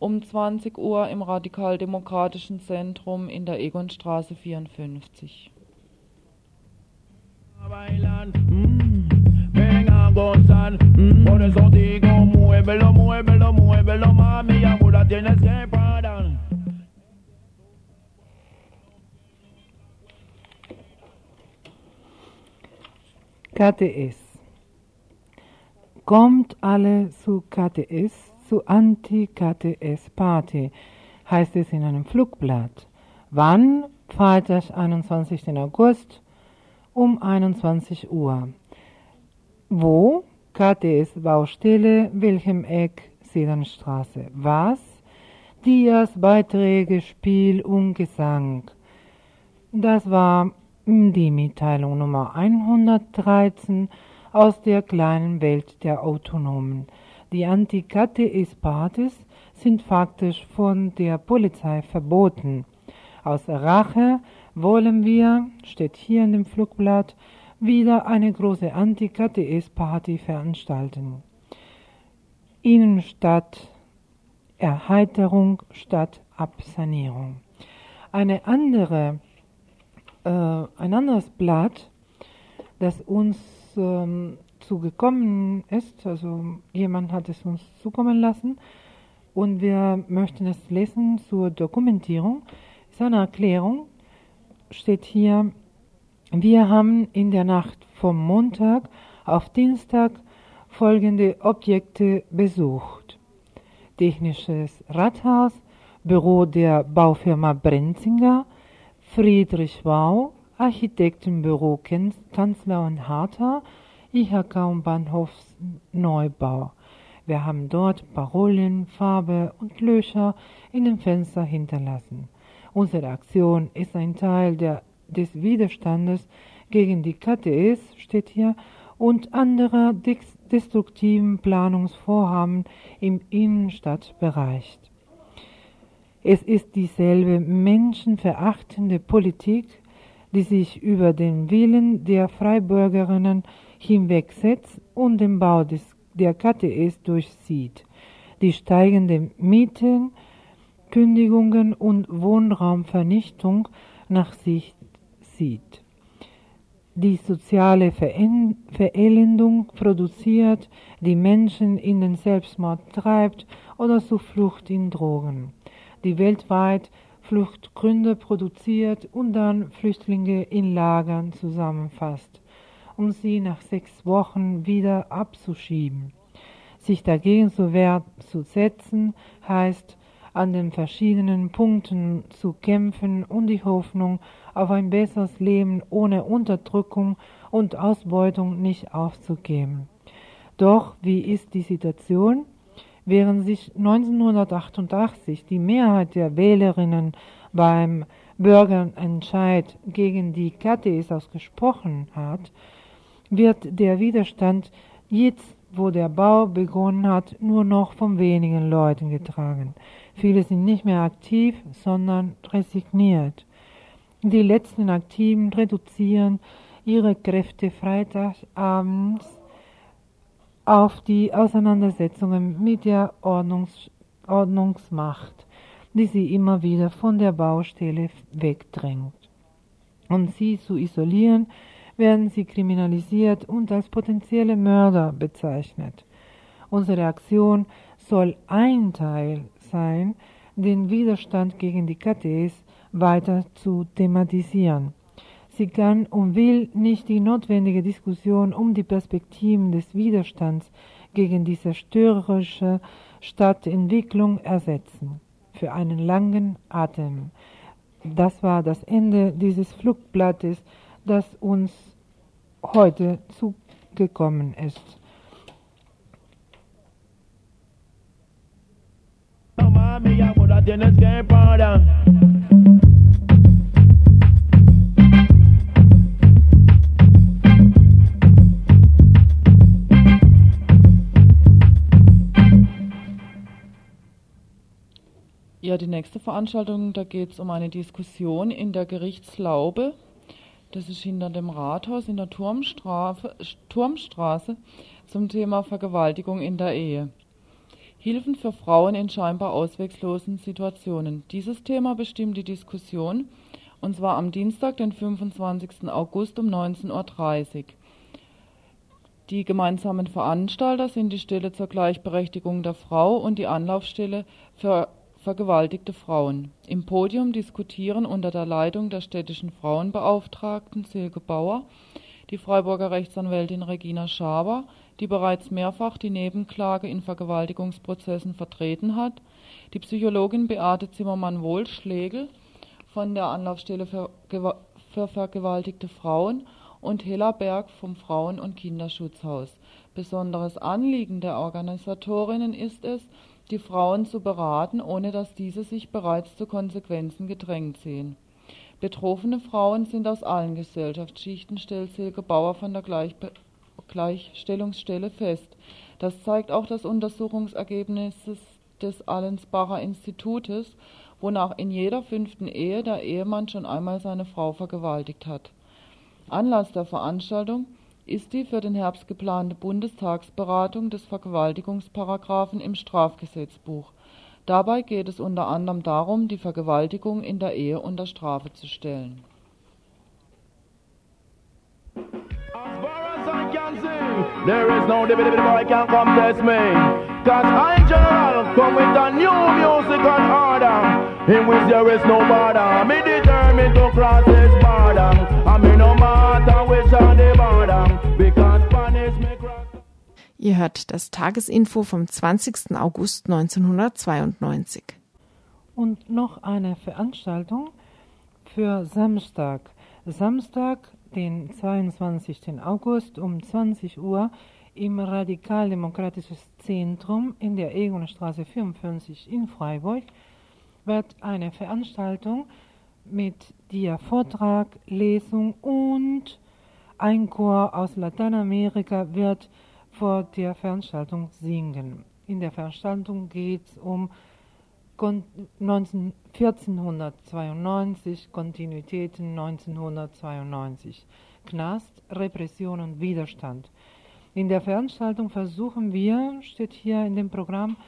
um 20 Uhr im Radikaldemokratischen Zentrum in der Egonstraße 54. KTS. Kommt alle zu KTS, zu Anti-KTS-Party, heißt es in einem Flugblatt. Wann? Freitag, 21. August um 21 Uhr. Wo? KTS Baustelle, Wilhelm Eck, Sedanstraße. Was? Dias Beiträge, Spiel und Gesang. Das war die Mitteilung Nummer 113 aus der kleinen Welt der Autonomen. Die Anti-KTS-Partys sind faktisch von der Polizei verboten. Aus Rache wollen wir, steht hier in dem Flugblatt, wieder eine große Anti-KTS-Party veranstalten. Innenstadt Erheiterung statt Absanierung. Eine andere ein anderes Blatt, das uns ähm, zugekommen ist. Also jemand hat es uns zukommen lassen und wir möchten es lesen zur Dokumentierung. Es ist eine Erklärung, steht hier, wir haben in der Nacht vom Montag auf Dienstag folgende Objekte besucht. Technisches Rathaus, Büro der Baufirma Brenzinger, Friedrich Wau, Architektenbüro Kanzler und Harter, IHK und Bahnhofsneubau. Wir haben dort Parolen, Farbe und Löcher in den Fenstern hinterlassen. Unsere Aktion ist ein Teil der, des Widerstandes gegen die KTS, steht hier, und anderer destruktiven Planungsvorhaben im Innenstadtbereich. Es ist dieselbe menschenverachtende Politik, die sich über den Willen der Freibürgerinnen hinwegsetzt und den Bau des, der KTS durchzieht. Die steigenden Mieten, Kündigungen und Wohnraumvernichtung nach sich zieht. Die soziale Verelendung produziert, die Menschen in den Selbstmord treibt oder zur Flucht in Drogen. Die weltweit Fluchtgründe produziert und dann Flüchtlinge in Lagern zusammenfasst, um sie nach sechs Wochen wieder abzuschieben. Sich dagegen zur Wehr zu setzen, heißt, an den verschiedenen Punkten zu kämpfen und die Hoffnung auf ein besseres Leben ohne Unterdrückung und Ausbeutung nicht aufzugeben. Doch wie ist die Situation? Während sich 1988 die Mehrheit der Wählerinnen beim Bürgerentscheid gegen die KTS ausgesprochen hat, wird der Widerstand jetzt, wo der Bau begonnen hat, nur noch von wenigen Leuten getragen. Viele sind nicht mehr aktiv, sondern resigniert. Die letzten Aktiven reduzieren ihre Kräfte freitagsabends auf die Auseinandersetzungen mit der Ordnungs Ordnungsmacht, die sie immer wieder von der Baustelle wegdrängt. Um sie zu isolieren, werden sie kriminalisiert und als potenzielle Mörder bezeichnet. Unsere Aktion soll ein Teil sein, den Widerstand gegen die KTs weiter zu thematisieren. Sie kann und will nicht die notwendige Diskussion um die Perspektiven des Widerstands gegen die zerstörerische Stadtentwicklung ersetzen. Für einen langen Atem. Das war das Ende dieses Flugblattes, das uns heute zugekommen ist. mami, amor, Ja, die nächste Veranstaltung, da geht es um eine Diskussion in der Gerichtslaube. Das ist hinter dem Rathaus in der Turmstraße, Turmstraße zum Thema Vergewaltigung in der Ehe. Hilfen für Frauen in scheinbar ausweglosen Situationen. Dieses Thema bestimmt die Diskussion, und zwar am Dienstag, den 25. August um 19.30 Uhr. Die gemeinsamen Veranstalter sind die Stelle zur Gleichberechtigung der Frau und die Anlaufstelle für vergewaltigte Frauen. Im Podium diskutieren unter der Leitung der städtischen Frauenbeauftragten Silke Bauer, die Freiburger Rechtsanwältin Regina Schaber, die bereits mehrfach die Nebenklage in Vergewaltigungsprozessen vertreten hat, die Psychologin Beate Zimmermann-Wohlschlegel von der Anlaufstelle für, für vergewaltigte Frauen und Hella Berg vom Frauen- und Kinderschutzhaus. Besonderes Anliegen der Organisatorinnen ist es, die Frauen zu beraten, ohne dass diese sich bereits zu Konsequenzen gedrängt sehen. Betroffene Frauen sind aus allen Gesellschaftsschichten, stellt Silke Bauer von der Gleichbe Gleichstellungsstelle fest. Das zeigt auch das Untersuchungsergebnis des Allensbacher Institutes, wonach in jeder fünften Ehe der Ehemann schon einmal seine Frau vergewaltigt hat. Anlass der Veranstaltung ist die für den Herbst geplante Bundestagsberatung des Vergewaltigungsparagraphen im Strafgesetzbuch. Dabei geht es unter anderem darum, die Vergewaltigung in der Ehe unter Strafe zu stellen. There is no DVD boy can come test me. Cause I general come with a new musical order. In which there is no border. Me determined to cross this border. I mean no matter which are the border. Ihr hört das Tagesinfo vom 20. August 1992. Und noch eine Veranstaltung für Samstag. Samstag, den 22. August um 20 Uhr im Radikaldemokratischen Zentrum in der Egonstraße 54 in Freiburg wird eine Veranstaltung mit der Vortrag, Lesung und ein Chor aus Lateinamerika wird vor der Veranstaltung singen. In der Veranstaltung geht es um 1492, Kontinuitäten 1992, Knast, Repression und Widerstand. In der Veranstaltung versuchen wir, steht hier in dem Programm,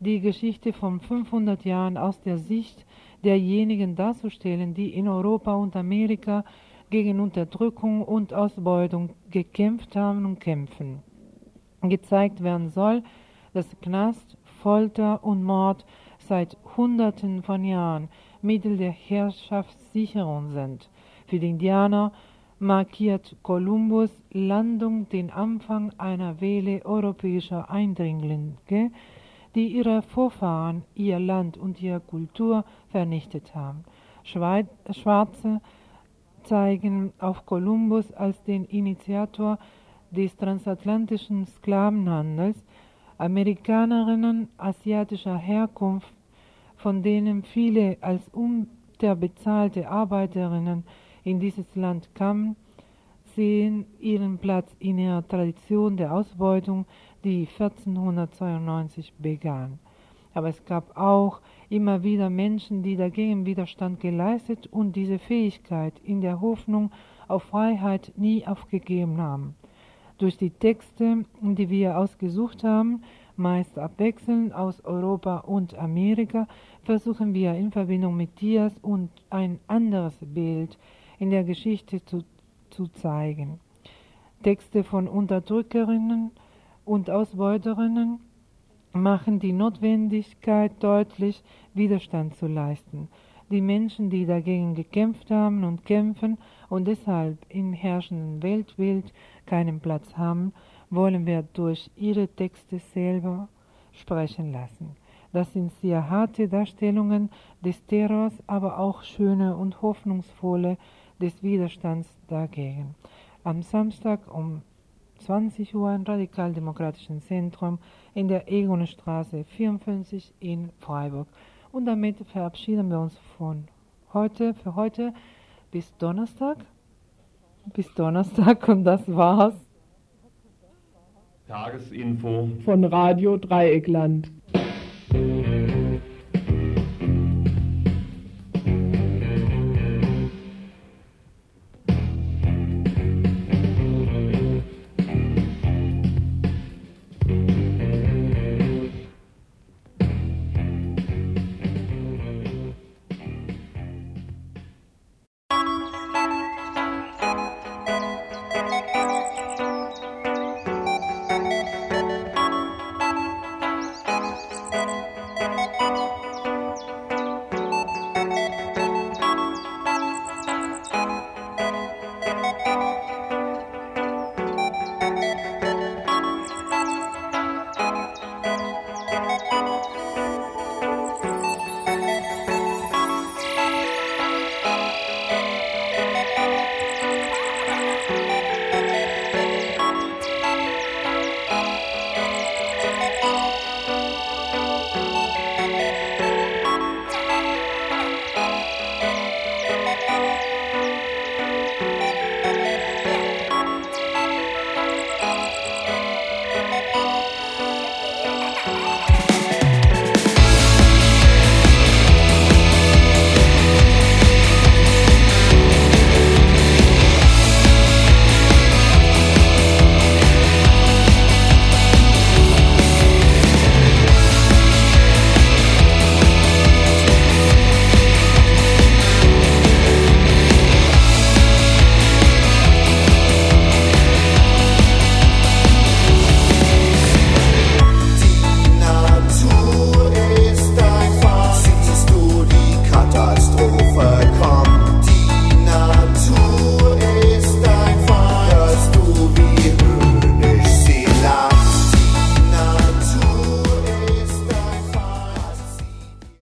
die Geschichte von 500 Jahren aus der Sicht derjenigen darzustellen, die in Europa und Amerika gegen Unterdrückung und Ausbeutung gekämpft haben und kämpfen gezeigt werden soll, dass Knast, Folter und Mord seit Hunderten von Jahren Mittel der Herrschaftssicherung sind. Für die Indianer markiert Kolumbus Landung den Anfang einer Welle europäischer Eindringlinge, die ihre Vorfahren, ihr Land und ihre Kultur vernichtet haben. Schwarze zeigen auf Kolumbus als den Initiator des transatlantischen Sklavenhandels Amerikanerinnen asiatischer Herkunft, von denen viele als unterbezahlte Arbeiterinnen in dieses Land kamen, sehen ihren Platz in ihrer Tradition der Ausbeutung, die 1492 begann. Aber es gab auch immer wieder Menschen, die dagegen Widerstand geleistet und diese Fähigkeit in der Hoffnung auf Freiheit nie aufgegeben haben. Durch die Texte, die wir ausgesucht haben, meist abwechselnd aus Europa und Amerika, versuchen wir in Verbindung mit Dias und ein anderes Bild in der Geschichte zu, zu zeigen. Texte von Unterdrückerinnen und Ausbeuterinnen machen die Notwendigkeit deutlich, Widerstand zu leisten. Die Menschen, die dagegen gekämpft haben und kämpfen und deshalb im herrschenden Weltbild keinen Platz haben, wollen wir durch ihre Texte selber sprechen lassen. Das sind sehr harte Darstellungen des Terrors, aber auch schöne und hoffnungsvolle des Widerstands dagegen. Am Samstag um 20 Uhr im Radikaldemokratischen Zentrum in der Egonstraße 54 in Freiburg. Und damit verabschieden wir uns von heute, für heute bis Donnerstag. Bis Donnerstag und das war's. Tagesinfo von Radio Dreieckland.